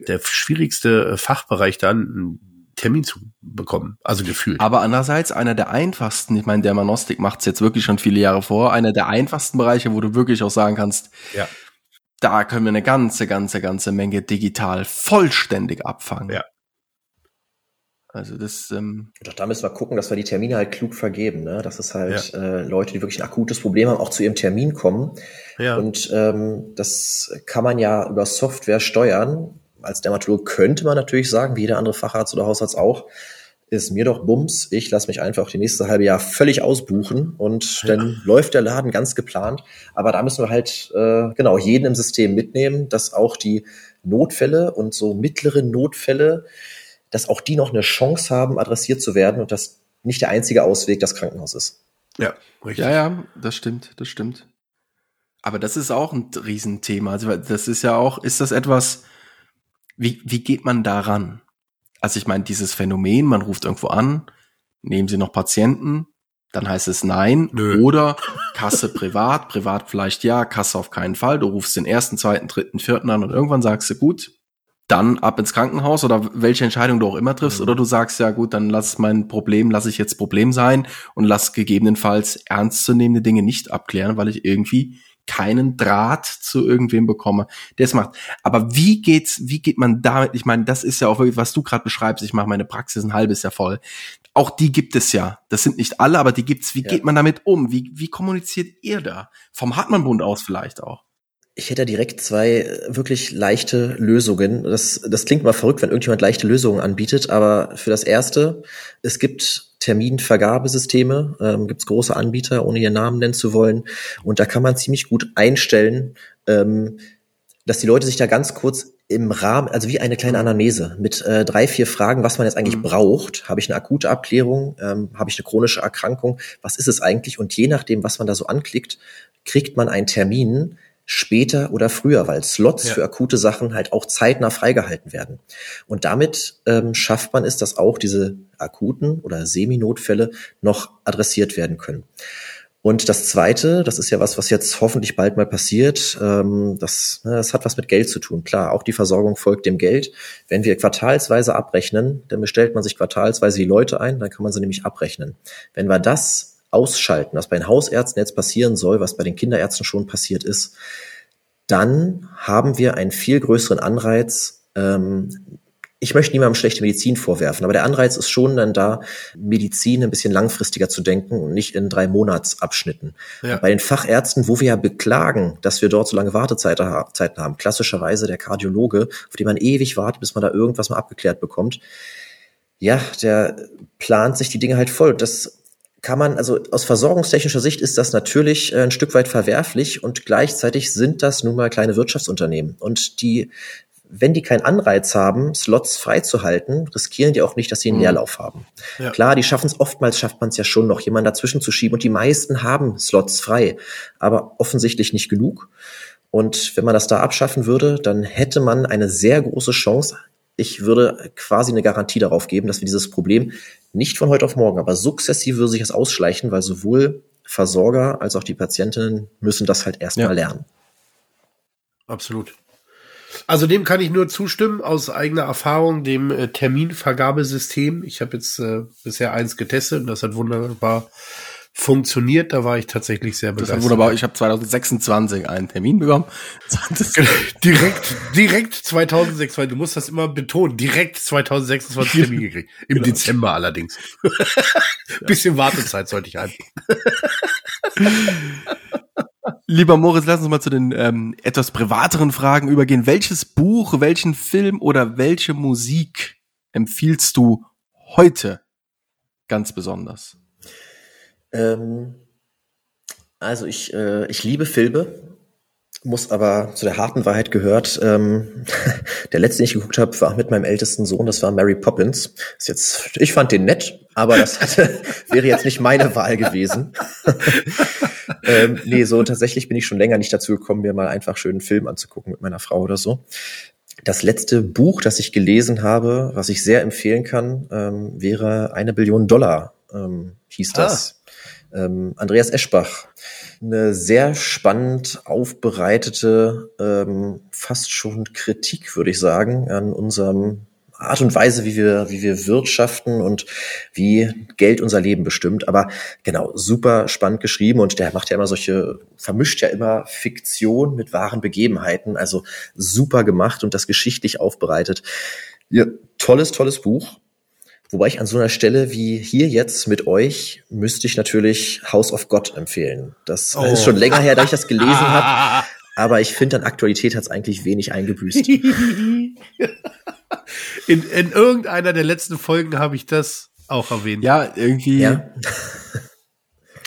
der schwierigste äh, Fachbereich dann, einen Termin zu bekommen. Also gefühlt. aber andererseits einer der einfachsten, ich meine, Dermanostik macht es jetzt wirklich schon viele Jahre vor, einer der einfachsten Bereiche, wo du wirklich auch sagen kannst, Ja. da können wir eine ganze, ganze, ganze Menge digital vollständig abfangen. Ja. Also das, ähm, auch da müssen wir gucken, dass wir die Termine halt klug vergeben, ne? Dass es halt äh, Leute, die wirklich ein akutes Problem haben, auch zu ihrem Termin kommen. ja. Und ähm, das kann man ja über Software steuern. Als Dermatolog könnte man natürlich sagen, wie jeder andere Facharzt oder Hausarzt auch, ist mir doch Bums, ich lasse mich einfach die nächste halbe Jahr völlig ausbuchen und dann läuft der Laden ganz geplant. Aber da müssen wir halt äh, genau jeden im System mitnehmen, dass auch die Notfälle und so mittlere Notfälle, dass auch die noch eine Chance haben, adressiert zu werden und dass nicht der einzige Ausweg das Krankenhaus ist. ja, richtig. Ja, ja, das stimmt, das stimmt. Aber das ist auch ein Riesenthema. Also das ist ja auch, ist das etwas, wie, wie geht man daran? Also ich meine, dieses Phänomen, man ruft irgendwo an, nehmen Sie noch Patienten, dann heißt es nein. Nö. Oder Kasse privat, privat vielleicht ja, Kasse auf keinen Fall. Du rufst den ersten, zweiten, dritten, vierten an und irgendwann sagst du, gut, dann ab ins Krankenhaus oder welche Entscheidung du auch immer triffst. Mhm. Oder du sagst, ja gut, dann lass mein Problem, lass ich jetzt Problem sein und lass gegebenenfalls ernstzunehmende Dinge nicht abklären, weil ich irgendwie keinen Draht zu irgendwem bekomme, der es macht. Aber wie geht's, wie geht man damit? Ich meine, das ist ja auch wirklich, was du gerade beschreibst. Ich mache meine Praxis ein halbes Jahr voll. Auch die gibt es ja. Das sind nicht alle, aber die gibt's. Wie Ja. geht man damit um? Wie, wie kommuniziert ihr da? Vom Hartmann-Bund aus vielleicht auch. Ich hätte direkt zwei äh, wirklich leichte Lösungen. Das, das klingt mal verrückt, wenn irgendjemand leichte Lösungen anbietet, aber für das erste, es gibt Terminvergabesysteme, ähm, gibt es große Anbieter, ohne ihren Namen nennen zu wollen. Und da kann man ziemlich gut einstellen, ähm, dass die Leute sich da ganz kurz im Rahmen, also wie eine kleine Anamnese mit äh, drei, vier Fragen, was man jetzt eigentlich Mhm. braucht. Habe ich eine akute Abklärung? Ähm, Habe ich eine chronische Erkrankung? Was ist es eigentlich? Und je nachdem, was man da so anklickt, kriegt man einen Termin später oder früher, weil Slots Ja. für akute Sachen halt auch zeitnah freigehalten werden. Und damit ähm, schafft man es, dass auch diese akuten oder Seminotfälle noch adressiert werden können. Und das Zweite, das ist ja was, was jetzt hoffentlich bald mal passiert, ähm, das, ne, das hat was mit Geld zu tun. Klar, auch die Versorgung folgt dem Geld. Wenn wir quartalsweise abrechnen, dann bestellt man sich quartalsweise die Leute ein, dann kann man sie nämlich abrechnen. Wenn wir das ausschalten, was bei den Hausärzten jetzt passieren soll, was bei den Kinderärzten schon passiert ist, dann haben wir einen viel größeren Anreiz, ähm, ich möchte niemandem schlechte Medizin vorwerfen, aber der Anreiz ist schon dann da, Medizin ein bisschen langfristiger zu denken und nicht in drei Monatsabschnitten. Ja. Bei den Fachärzten, wo wir ja beklagen, dass wir dort so lange Wartezeiten ha- Zeiten haben, klassischerweise der Kardiologe, auf den man ewig wartet, bis man da irgendwas mal abgeklärt bekommt, ja, der plant sich die Dinge halt voll. Das kann man, also aus versorgungstechnischer Sicht ist das natürlich äh, ein Stück weit verwerflich und gleichzeitig sind das nun mal kleine Wirtschaftsunternehmen. Und die, wenn die keinen Anreiz haben, Slots freizuhalten, riskieren die auch nicht, dass sie einen Mhm. Leerlauf haben. Ja. Klar, die schaffen es oftmals, schafft man es ja schon noch, jemanden dazwischen zu schieben und die meisten haben Slots frei, aber offensichtlich nicht genug. Und wenn man das da abschaffen würde, dann hätte man eine sehr große Chance, ich würde quasi eine Garantie darauf geben, dass wir dieses Problem nicht von heute auf morgen, aber sukzessive würde sich das ausschleichen, weil sowohl Versorger als auch die Patientinnen müssen das halt erstmal Ja. lernen. Absolut. Also dem kann ich nur zustimmen aus eigener Erfahrung, dem äh, Terminvergabesystem. Ich habe jetzt äh, bisher eins getestet und das hat wunderbar funktioniert. Da war ich tatsächlich sehr Das begeistert. ist wunderbar. Ich habe 2026 einen Termin bekommen. Das, direkt, direkt 2026. Du musst das immer betonen. Direkt 2026 Termin gekriegt. Im Genau. Dezember allerdings. Bisschen Wartezeit sollte ich ein. Lieber Moritz, lass uns mal zu den ähm, etwas privateren Fragen übergehen. Welches Buch, welchen Film oder welche Musik empfiehlst du heute ganz besonders? Ähm, also ich, äh, ich liebe Filme, muss aber zu der harten Wahrheit gehört. Ähm, der letzte, den ich geguckt habe, war mit meinem ältesten Sohn. Das war Mary Poppins. Ist jetzt, ich fand den nett, aber das hatte, wäre jetzt nicht meine Wahl gewesen. ähm, nee, so tatsächlich bin ich schon länger nicht dazu gekommen, mir mal einfach schön einen Film anzugucken mit meiner Frau oder so. Das letzte Buch, das ich gelesen habe, was ich sehr empfehlen kann, ähm, wäre eine Billion Dollar, ähm, hieß das. Ähm, Andreas Eschbach. Eine sehr spannend aufbereitete, ähm, fast schon Kritik, würde ich sagen, an unserem Art und Weise, wie wir, wie wir wirtschaften und wie Geld unser Leben bestimmt. Aber genau, super spannend geschrieben und der macht ja immer solche, vermischt ja immer Fiktion mit wahren Begebenheiten. Also super gemacht und das geschichtlich aufbereitet. Ja, tolles, tolles Buch. Wobei ich an so einer Stelle wie hier jetzt mit euch müsste ich natürlich House of God empfehlen. Das Oh. ist schon länger her, da ich das gelesen habe. Aber ich finde, an Aktualität hat es eigentlich wenig eingebüßt. In, in irgendeiner der letzten Folgen habe ich das auch erwähnt. Ja, irgendwie. Ja,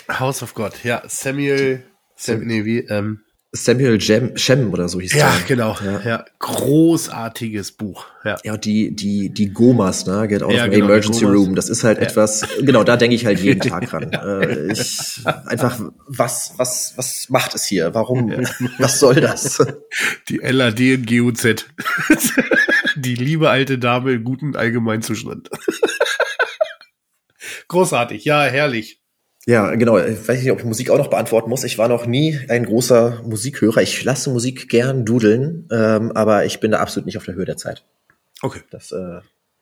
House of God, ja. Samuel, Sam, nee, wie, ähm, Samuel Jem, Shem oder so hieß ja, der. genau, Ja. ja. Großartiges Buch, ja. Ja, und die, die, die Gomas, ne, Get Out Ja, of genau, Emergency. Room, das ist halt etwas, genau, da denke ich halt jeden Tag ran. Äh, ich, einfach, was, was, was macht es hier? Warum, was soll das? Die LAD in GUZ. Die liebe alte Dame im guten Allgemeinzustand. Großartig, ja, herrlich. Ja, genau. Ich weiß nicht, ob ich Musik auch noch beantworten muss. Ich war noch nie ein großer Musikhörer. Ich lasse Musik gern dudeln, ähm, aber ich bin da absolut nicht auf der Höhe der Zeit. Okay. Das, äh,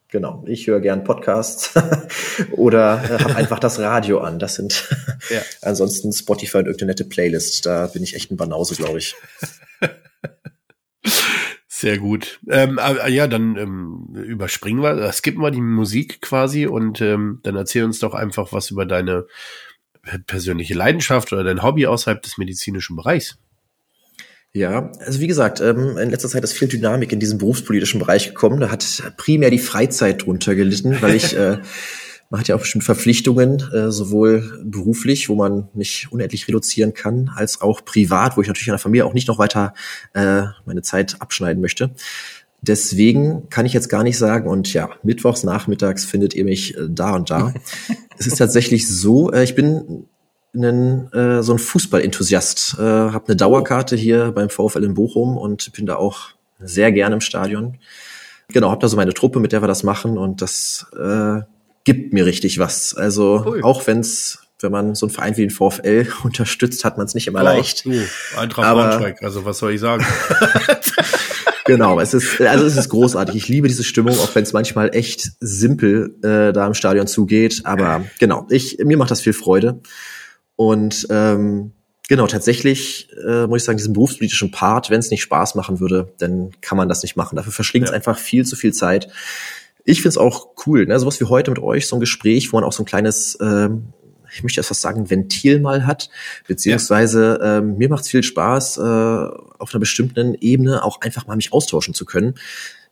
genau. Ich höre gern Podcasts oder äh, habe einfach das Radio an. Das sind Ja. ansonsten Spotify und irgendeine nette Playlist. Da bin ich echt ein Banause, glaube ich. Sehr gut. Ähm, aber, ja, dann ähm, überspringen wir, äh, skippen wir die Musik quasi und ähm, dann erzähl uns doch einfach was über deine persönliche Leidenschaft oder dein Hobby außerhalb des medizinischen Bereichs. Ja, also wie gesagt, ähm, in letzter Zeit ist viel Dynamik in diesem berufspolitischen Bereich gekommen. Da hat primär die Freizeit drunter gelitten, weil ich, äh, man hat ja auch bestimmte Verpflichtungen, äh, sowohl beruflich, wo man nicht unendlich reduzieren kann, als auch privat, wo ich natürlich an der Familie auch nicht noch weiter äh, meine Zeit abschneiden möchte. Deswegen kann ich jetzt gar nicht sagen, und ja, mittwochs nachmittags findet ihr mich äh, da und da. es ist tatsächlich so, äh, ich bin ein, äh, so ein Fußballenthusiast, äh, habe eine Dauerkarte hier beim VfL in Bochum und bin da auch sehr gerne im Stadion. Genau, habe da so meine Truppe, mit der wir das machen und das äh, gibt mir richtig was. Also Cool. auch wenn's, wenn man so einen Verein wie den VfL unterstützt, hat man es nicht immer leicht. Oh, du, Eintracht Aber- Braunschweig, also was soll ich sagen? Genau, es ist, also es ist großartig. Ich liebe diese Stimmung, auch wenn es manchmal echt simpel äh, da im Stadion zugeht. Aber genau, ich, mir macht das viel Freude. Und ähm, genau, tatsächlich äh, muss ich sagen, diesen berufspolitischen Part, wenn es nicht Spaß machen würde, dann kann man das nicht machen. Dafür verschlingt es Ja. einfach viel zu viel Zeit. Ich find's auch cool, ne? sowas wie heute mit euch, so ein Gespräch, wo man auch so ein kleines, ähm, ich möchte was sagen, Ventil mal hat, beziehungsweise ähm, mir macht's viel Spaß, äh, auf einer bestimmten Ebene auch einfach mal mich austauschen zu können,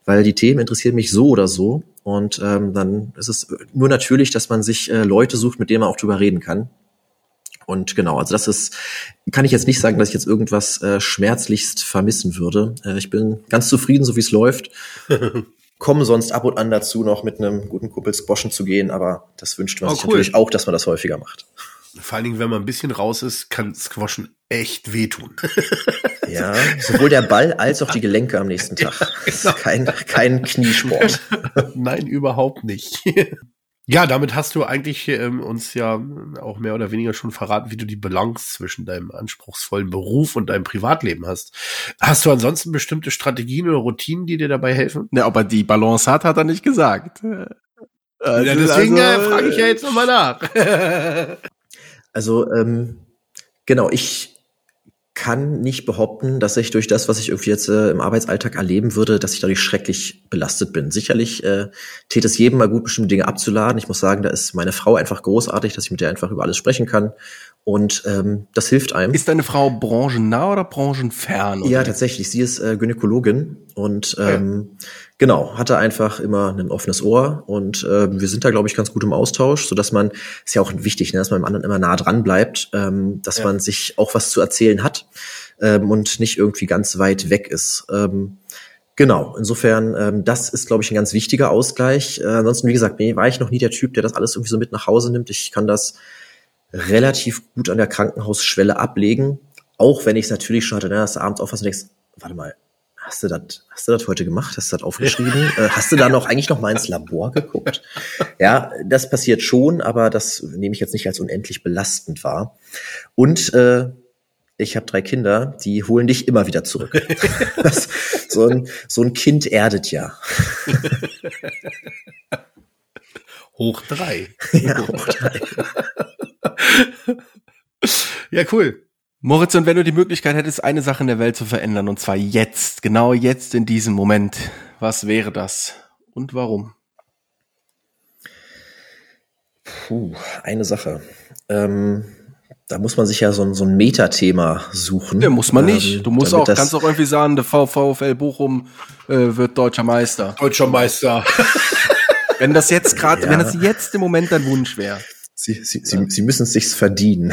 weil die Themen interessieren mich so oder so und ähm, dann ist es nur natürlich, dass man sich äh, Leute sucht, mit denen man auch drüber reden kann. Und genau, also das ist, kann ich jetzt nicht sagen, dass ich jetzt irgendwas äh, schmerzlichst vermissen würde. Äh, ich bin ganz zufrieden, so wie es läuft. Komme sonst ab und an dazu, noch mit einem guten Kumpel squashen zu gehen, aber das wünscht man Oh, sich cool. natürlich auch, dass man das häufiger macht. Vor allen Dingen, wenn man ein bisschen raus ist, kann Squashen echt wehtun. Ja, sowohl der Ball als auch die Gelenke am nächsten Tag. Das ist kein, kein Kniesport. Nein, überhaupt nicht. Ja, damit hast du eigentlich ähm, uns ja auch mehr oder weniger schon verraten, wie du die Balance zwischen deinem anspruchsvollen Beruf und deinem Privatleben hast. Hast du ansonsten bestimmte Strategien oder Routinen, die dir dabei helfen? Ja, ob er die Balance hat, hat er nicht gesagt. Also, ja, deswegen also, äh, frage ich ja jetzt nochmal nach. also, ähm, genau, ich kann nicht behaupten, dass ich durch das, was ich irgendwie jetzt äh, im Arbeitsalltag erleben würde, dass ich dadurch schrecklich belastet bin. Sicherlich äh, täte es jedem mal gut, bestimmte Dinge abzuladen. Ich muss sagen, da ist meine Frau einfach großartig, dass ich mit der einfach über alles sprechen kann. Und ähm, das hilft einem. Ist deine Frau branchennah oder branchenfern? Oder? Ja, tatsächlich. Sie ist äh, Gynäkologin und ähm, ja. Genau, hatte einfach immer ein offenes Ohr und äh, wir sind da, glaube ich, ganz gut im Austausch, so dass man, ist ja auch wichtig, ne, dass man dem anderen immer nah dran bleibt, ähm, dass ja. man sich auch was zu erzählen hat ähm, und nicht irgendwie ganz weit weg ist. Ähm, Genau, insofern, ähm, das ist, glaube ich, ein ganz wichtiger Ausgleich. Äh, ansonsten, wie gesagt, war ich noch nie der Typ, der das alles irgendwie so mit nach Hause nimmt. Ich kann das relativ gut an der Krankenhausschwelle ablegen. Auch wenn ich es natürlich schon hatte, ne, dass du abends aufwachst und denkst, warte mal, hast du das, hast du das heute gemacht? Hast du das aufgeschrieben? Ja. Äh, hast du da noch eigentlich noch mal ins Labor geguckt? Ja, das passiert schon, aber das nehme ich jetzt nicht als unendlich belastend wahr. Und äh, ich habe drei Kinder, die holen dich immer wieder zurück. Das, so, ein, so ein Kind erdet ja. Hoch drei. Ja, hoch drei. ja, cool. Moritz, und wenn du die Möglichkeit hättest, eine Sache in der Welt zu verändern, und zwar jetzt, genau jetzt in diesem Moment, was wäre das und warum? Puh, eine Sache. Ähm, da muss man sich ja so ein, so ein Metathema suchen. Ja, muss man nicht. Ähm, du musst auch, kannst auch irgendwie sagen, der VfL Bochum äh, wird deutscher Meister. Deutscher Meister. wenn das jetzt gerade, ja. wenn das jetzt im Moment dein Wunsch wäre. Sie, sie, sie, sie müssen es sich verdienen.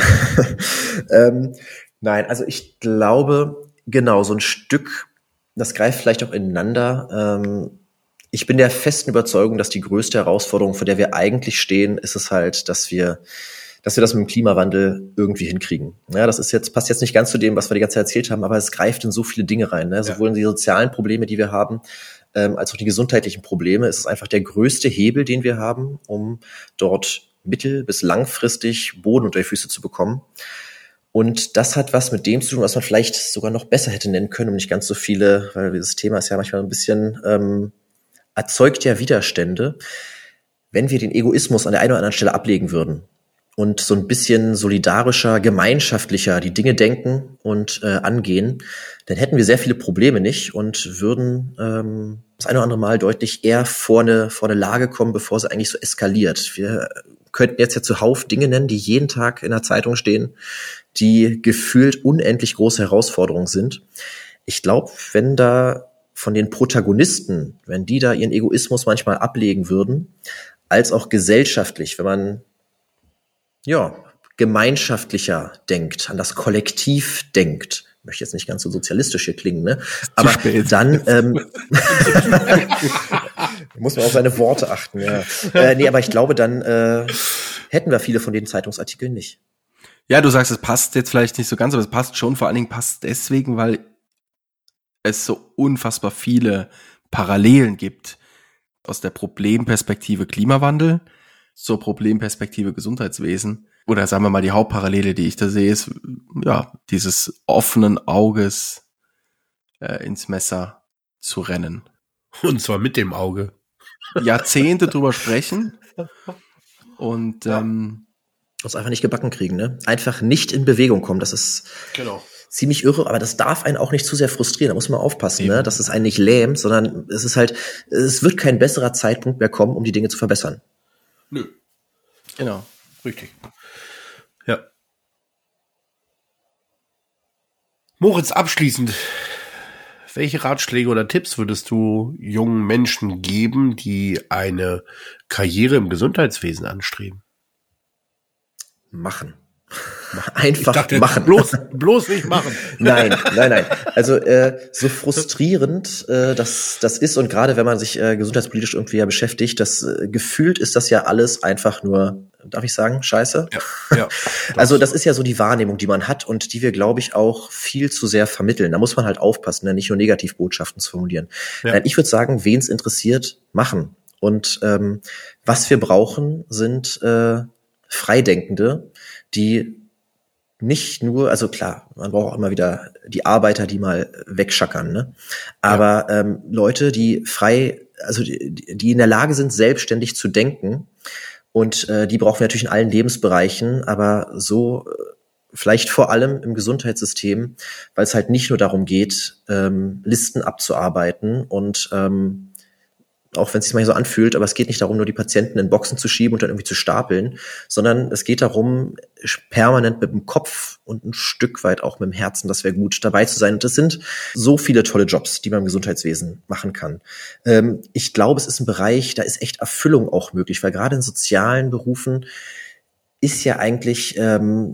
ähm, nein, also ich glaube, genau, so ein Stück, das greift vielleicht auch ineinander. Ähm, ich bin der festen Überzeugung, dass die größte Herausforderung, vor der wir eigentlich stehen, ist es halt, dass wir dass wir das mit dem Klimawandel irgendwie hinkriegen. Ja, das ist jetzt, passt jetzt nicht ganz zu dem, was wir die ganze Zeit erzählt haben, aber es greift in so viele Dinge rein. Ne? Sowohl in die sozialen Probleme, die wir haben, ähm, als auch die gesundheitlichen Probleme. Es ist einfach der größte Hebel, den wir haben, um dort mittel- bis langfristig Boden unter die Füße zu bekommen. Und das hat was mit dem zu tun, was man vielleicht sogar noch besser hätte nennen können, um nicht ganz so viele, weil dieses Thema ist ja manchmal ein bisschen, ähm, erzeugt ja Widerstände. Wenn wir den Egoismus an der einen oder anderen Stelle ablegen würden und so ein bisschen solidarischer, gemeinschaftlicher die Dinge denken und äh, angehen, dann hätten wir sehr viele Probleme nicht und würden ähm, das eine oder andere Mal deutlich eher vor eine, vor eine Lage kommen, bevor sie eigentlich so eskaliert. Wir könnten jetzt ja zuhauf Dinge nennen, die jeden Tag in der Zeitung stehen, die gefühlt unendlich große Herausforderungen sind. Ich glaube, wenn da von den Protagonisten, wenn die da ihren Egoismus manchmal ablegen würden, als auch gesellschaftlich, wenn man ja gemeinschaftlicher denkt, an das Kollektiv denkt, möchte jetzt nicht ganz so sozialistisch hier klingen, ne? Aber dann ähm, muss man auf seine Worte achten, ja. Äh, nee, aber ich glaube, dann äh, hätten wir viele von den Zeitungsartikeln nicht. Ja, du sagst, es passt jetzt vielleicht nicht so ganz, aber es passt schon. Vor allen Dingen passt deswegen, weil es so unfassbar viele Parallelen gibt aus der Problemperspektive Klimawandel zur Problemperspektive Gesundheitswesen oder sagen wir mal, die Hauptparallele, die ich da sehe, ist ja dieses offenen Auges äh, ins Messer zu rennen. Und zwar mit dem Auge. Jahrzehnte drüber sprechen und ja. ähm, das einfach nicht gebacken kriegen, ne? Einfach nicht in Bewegung kommen. Das ist genau. ziemlich irre, aber das darf einen auch nicht zu sehr frustrieren. Da muss man aufpassen, ne? Eben. ne? Dass es einen nicht lähmt, sondern es ist halt, es wird kein besserer Zeitpunkt mehr kommen, um die Dinge zu verbessern. Nö. Genau. Richtig. Moritz, abschließend, welche Ratschläge oder Tipps würdest du jungen Menschen geben, die eine Karriere im Gesundheitswesen anstreben? Machen. Einfach dachte, machen. Bloß, bloß nicht machen. nein, nein, nein. Also äh, so frustrierend äh, das, das ist und gerade wenn man sich äh, gesundheitspolitisch irgendwie ja beschäftigt, das äh, gefühlt ist das ja alles einfach nur darf ich sagen, scheiße. Ja, ja, also das ist ja so die Wahrnehmung, die man hat und die wir, glaube ich, auch viel zu sehr vermitteln. Da muss man halt aufpassen, ne? nicht nur Negativbotschaften zu formulieren. Ja. Ich würde sagen, wen es interessiert, machen. Und ähm, was wir brauchen, sind äh, Freidenkende, die nicht nur, also klar, man braucht auch immer wieder die Arbeiter, die mal wegschackern, ne? Aber ähm, Leute, die frei, also die, die in der Lage sind, selbstständig zu denken, und äh, die brauchen wir natürlich in allen Lebensbereichen, aber so äh, vielleicht vor allem im Gesundheitssystem, weil es halt nicht nur darum geht, ähm, Listen abzuarbeiten und ähm, auch wenn es sich manchmal so anfühlt, aber es geht nicht darum, nur die Patienten in Boxen zu schieben und dann irgendwie zu stapeln, sondern es geht darum, permanent mit dem Kopf und ein Stück weit auch mit dem Herzen, das wäre gut, dabei zu sein. Und es sind so viele tolle Jobs, die man im Gesundheitswesen machen kann. Ähm, ich glaube, es ist ein Bereich, da ist echt Erfüllung auch möglich, weil gerade in sozialen Berufen ist ja eigentlich ähm,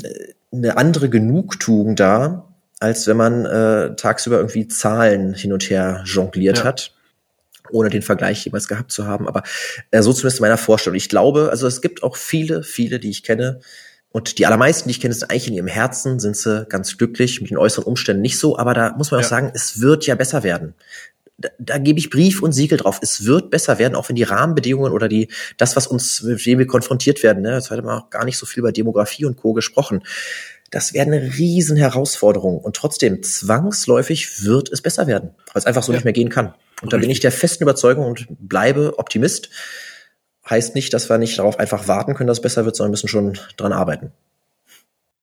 eine andere Genugtuung da, als wenn man äh, tagsüber irgendwie Zahlen hin und her jongliert Ja. hat ohne den Vergleich jemals gehabt zu haben, aber äh, so zumindest in meiner Vorstellung. Ich glaube, also es gibt auch viele, viele, die ich kenne, und die allermeisten, die ich kenne, sind eigentlich in ihrem Herzen, sind sie ganz glücklich, mit den äußeren Umständen nicht so, aber da muss man Ja. auch sagen, es wird ja besser werden. Da, da gebe ich Brief und Siegel drauf. Es wird besser werden, auch wenn die Rahmenbedingungen oder die, das, was uns, mit dem wir konfrontiert werden, ne, jetzt hat man auch gar nicht so viel über Demografie und Co. gesprochen. Das wäre eine riesen Herausforderung. Und trotzdem, zwangsläufig wird es besser werden, weil es einfach so Ja. nicht mehr gehen kann. Und da bin ich der festen Überzeugung und bleibe Optimist. Heißt nicht, dass wir nicht darauf einfach warten können, dass es besser wird, sondern müssen schon dran arbeiten.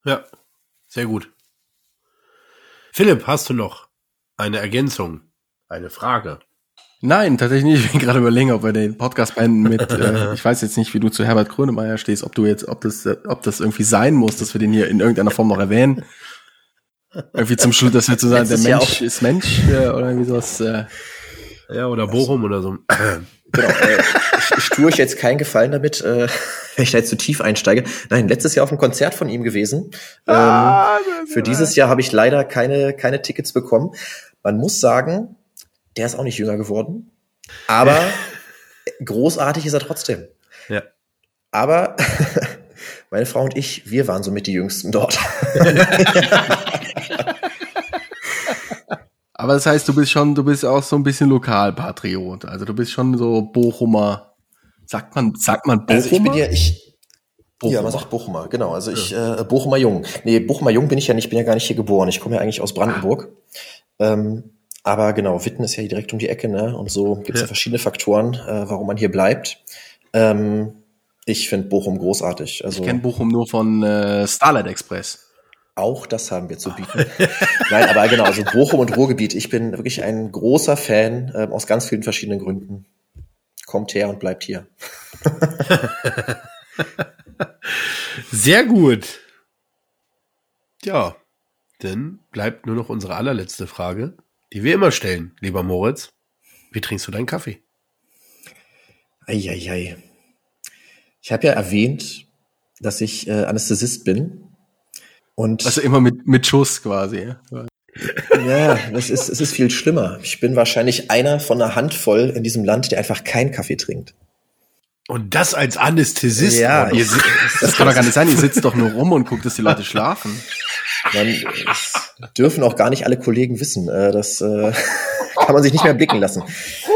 Ja, sehr gut. Philipp, hast du noch eine Ergänzung, eine Frage? Nein, tatsächlich nicht. Ich bin gerade überlegen, ob wir den Podcast beenden mit, äh, ich weiß jetzt nicht, wie du zu Herbert Grönemeyer stehst, ob du jetzt, ob das, ob das irgendwie sein muss, dass wir den hier in irgendeiner Form noch erwähnen. Irgendwie zum Schluss, dass wir zu sagen, der Mensch ist Mensch, äh, oder irgendwie sowas, äh, Ja, oder Bochum oder so. Genau, äh, ich, ich tue euch jetzt keinen Gefallen damit, äh, wenn ich da jetzt zu tief einsteige. Nein, letztes Jahr auf einem Konzert von ihm gewesen. Ähm, für dieses Jahr habe ich leider keine, keine Tickets bekommen. Man muss sagen, der ist auch nicht jünger geworden. Aber großartig ist er trotzdem. Ja. Aber meine Frau und ich, wir waren somit die Jüngsten dort. Aber das heißt, du bist schon, du bist auch so ein bisschen Lokalpatriot. Also du bist schon so Bochumer. Sagt man, sagt man Bochumer? Also ich bin ja, ich, Bochumer. ja, man sagt Bochumer, genau. Also ich, äh, Bochumer Jung. Nee, Bochumer Jung bin ich ja nicht, ich bin ja gar nicht hier geboren. Ich komme ja eigentlich aus Brandenburg. Ähm, aber genau, Witten ist ja hier direkt um die Ecke, ne? Und so gibt es ja. Ja. verschiedene Faktoren, äh, warum man hier bleibt. Ähm, ich finde Bochum großartig. Also ich kenne Bochum nur von äh, Starlight Express. Auch das haben wir zu bieten. Nein, aber genau, also Bochum und Ruhrgebiet. Ich bin wirklich ein großer Fan ähm, aus ganz vielen verschiedenen Gründen. Kommt her und bleibt hier. Sehr gut. Ja, dann bleibt nur noch unsere allerletzte Frage, die wir immer stellen, lieber Moritz. Wie trinkst du deinen Kaffee? Eieiei. Ich habe ja erwähnt, dass ich äh, Anästhesist bin. Und Also immer mit, mit Schuss quasi. Ja. ja, das ist, es ist viel schlimmer. Ich bin wahrscheinlich einer von einer Handvoll in diesem Land, der einfach keinen Kaffee trinkt. Und das als Anästhesist. Ja, Moritz. Ihr, si- das kann doch gar nicht sein, ihr sitzt doch nur rum und guckt, dass die Leute schlafen. Man, das dürfen auch gar nicht alle Kollegen wissen. Äh, das äh, kann man sich nicht mehr blicken lassen.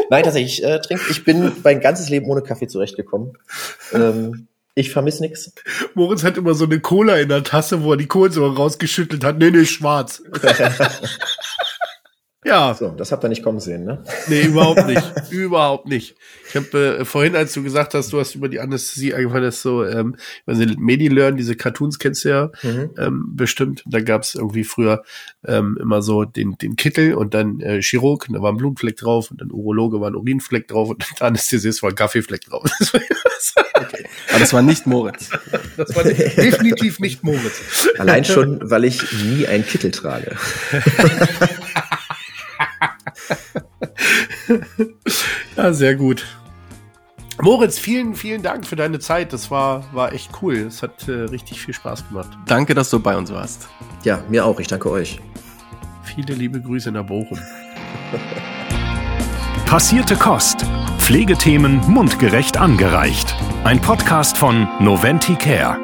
Nein, tatsächlich, ich äh, trinke, ich bin mein ganzes Leben ohne Kaffee zurechtgekommen. Ähm, ich vermisse nichts. Moritz hat immer so eine Cola in der Tasse, wo er die Kohlensäure rausgeschüttelt hat. Nee, nee, schwarz. ja, So, das habt ihr nicht kommen sehen, ne? nee, überhaupt nicht. überhaupt nicht. Ich habe äh, vorhin, als du gesagt hast, du hast über die Anästhesie angefangen, das so, ähm, also MediLearn, diese Cartoons kennst du ja Mhm. ähm, bestimmt. Da gab's irgendwie früher ähm, immer so den, den Kittel und dann äh, Chirurg, und da war ein Blutfleck drauf und dann Urologe war ein Urinfleck drauf und der Anästhesist war ein Kaffeefleck drauf. Aber das war nicht Moritz. Das war definitiv nicht Moritz. Allein schon, weil ich nie einen Kittel trage. Ja, sehr gut. Moritz, vielen, vielen Dank für deine Zeit. Das war, war echt cool. Es hat äh, richtig viel Spaß gemacht. Danke, dass du bei uns warst. Ja, mir auch. Ich danke euch. Viele liebe Grüße nach Bochum. Passierte Kost. Pflegethemen mundgerecht angereicht. Ein Podcast von Noventi Care.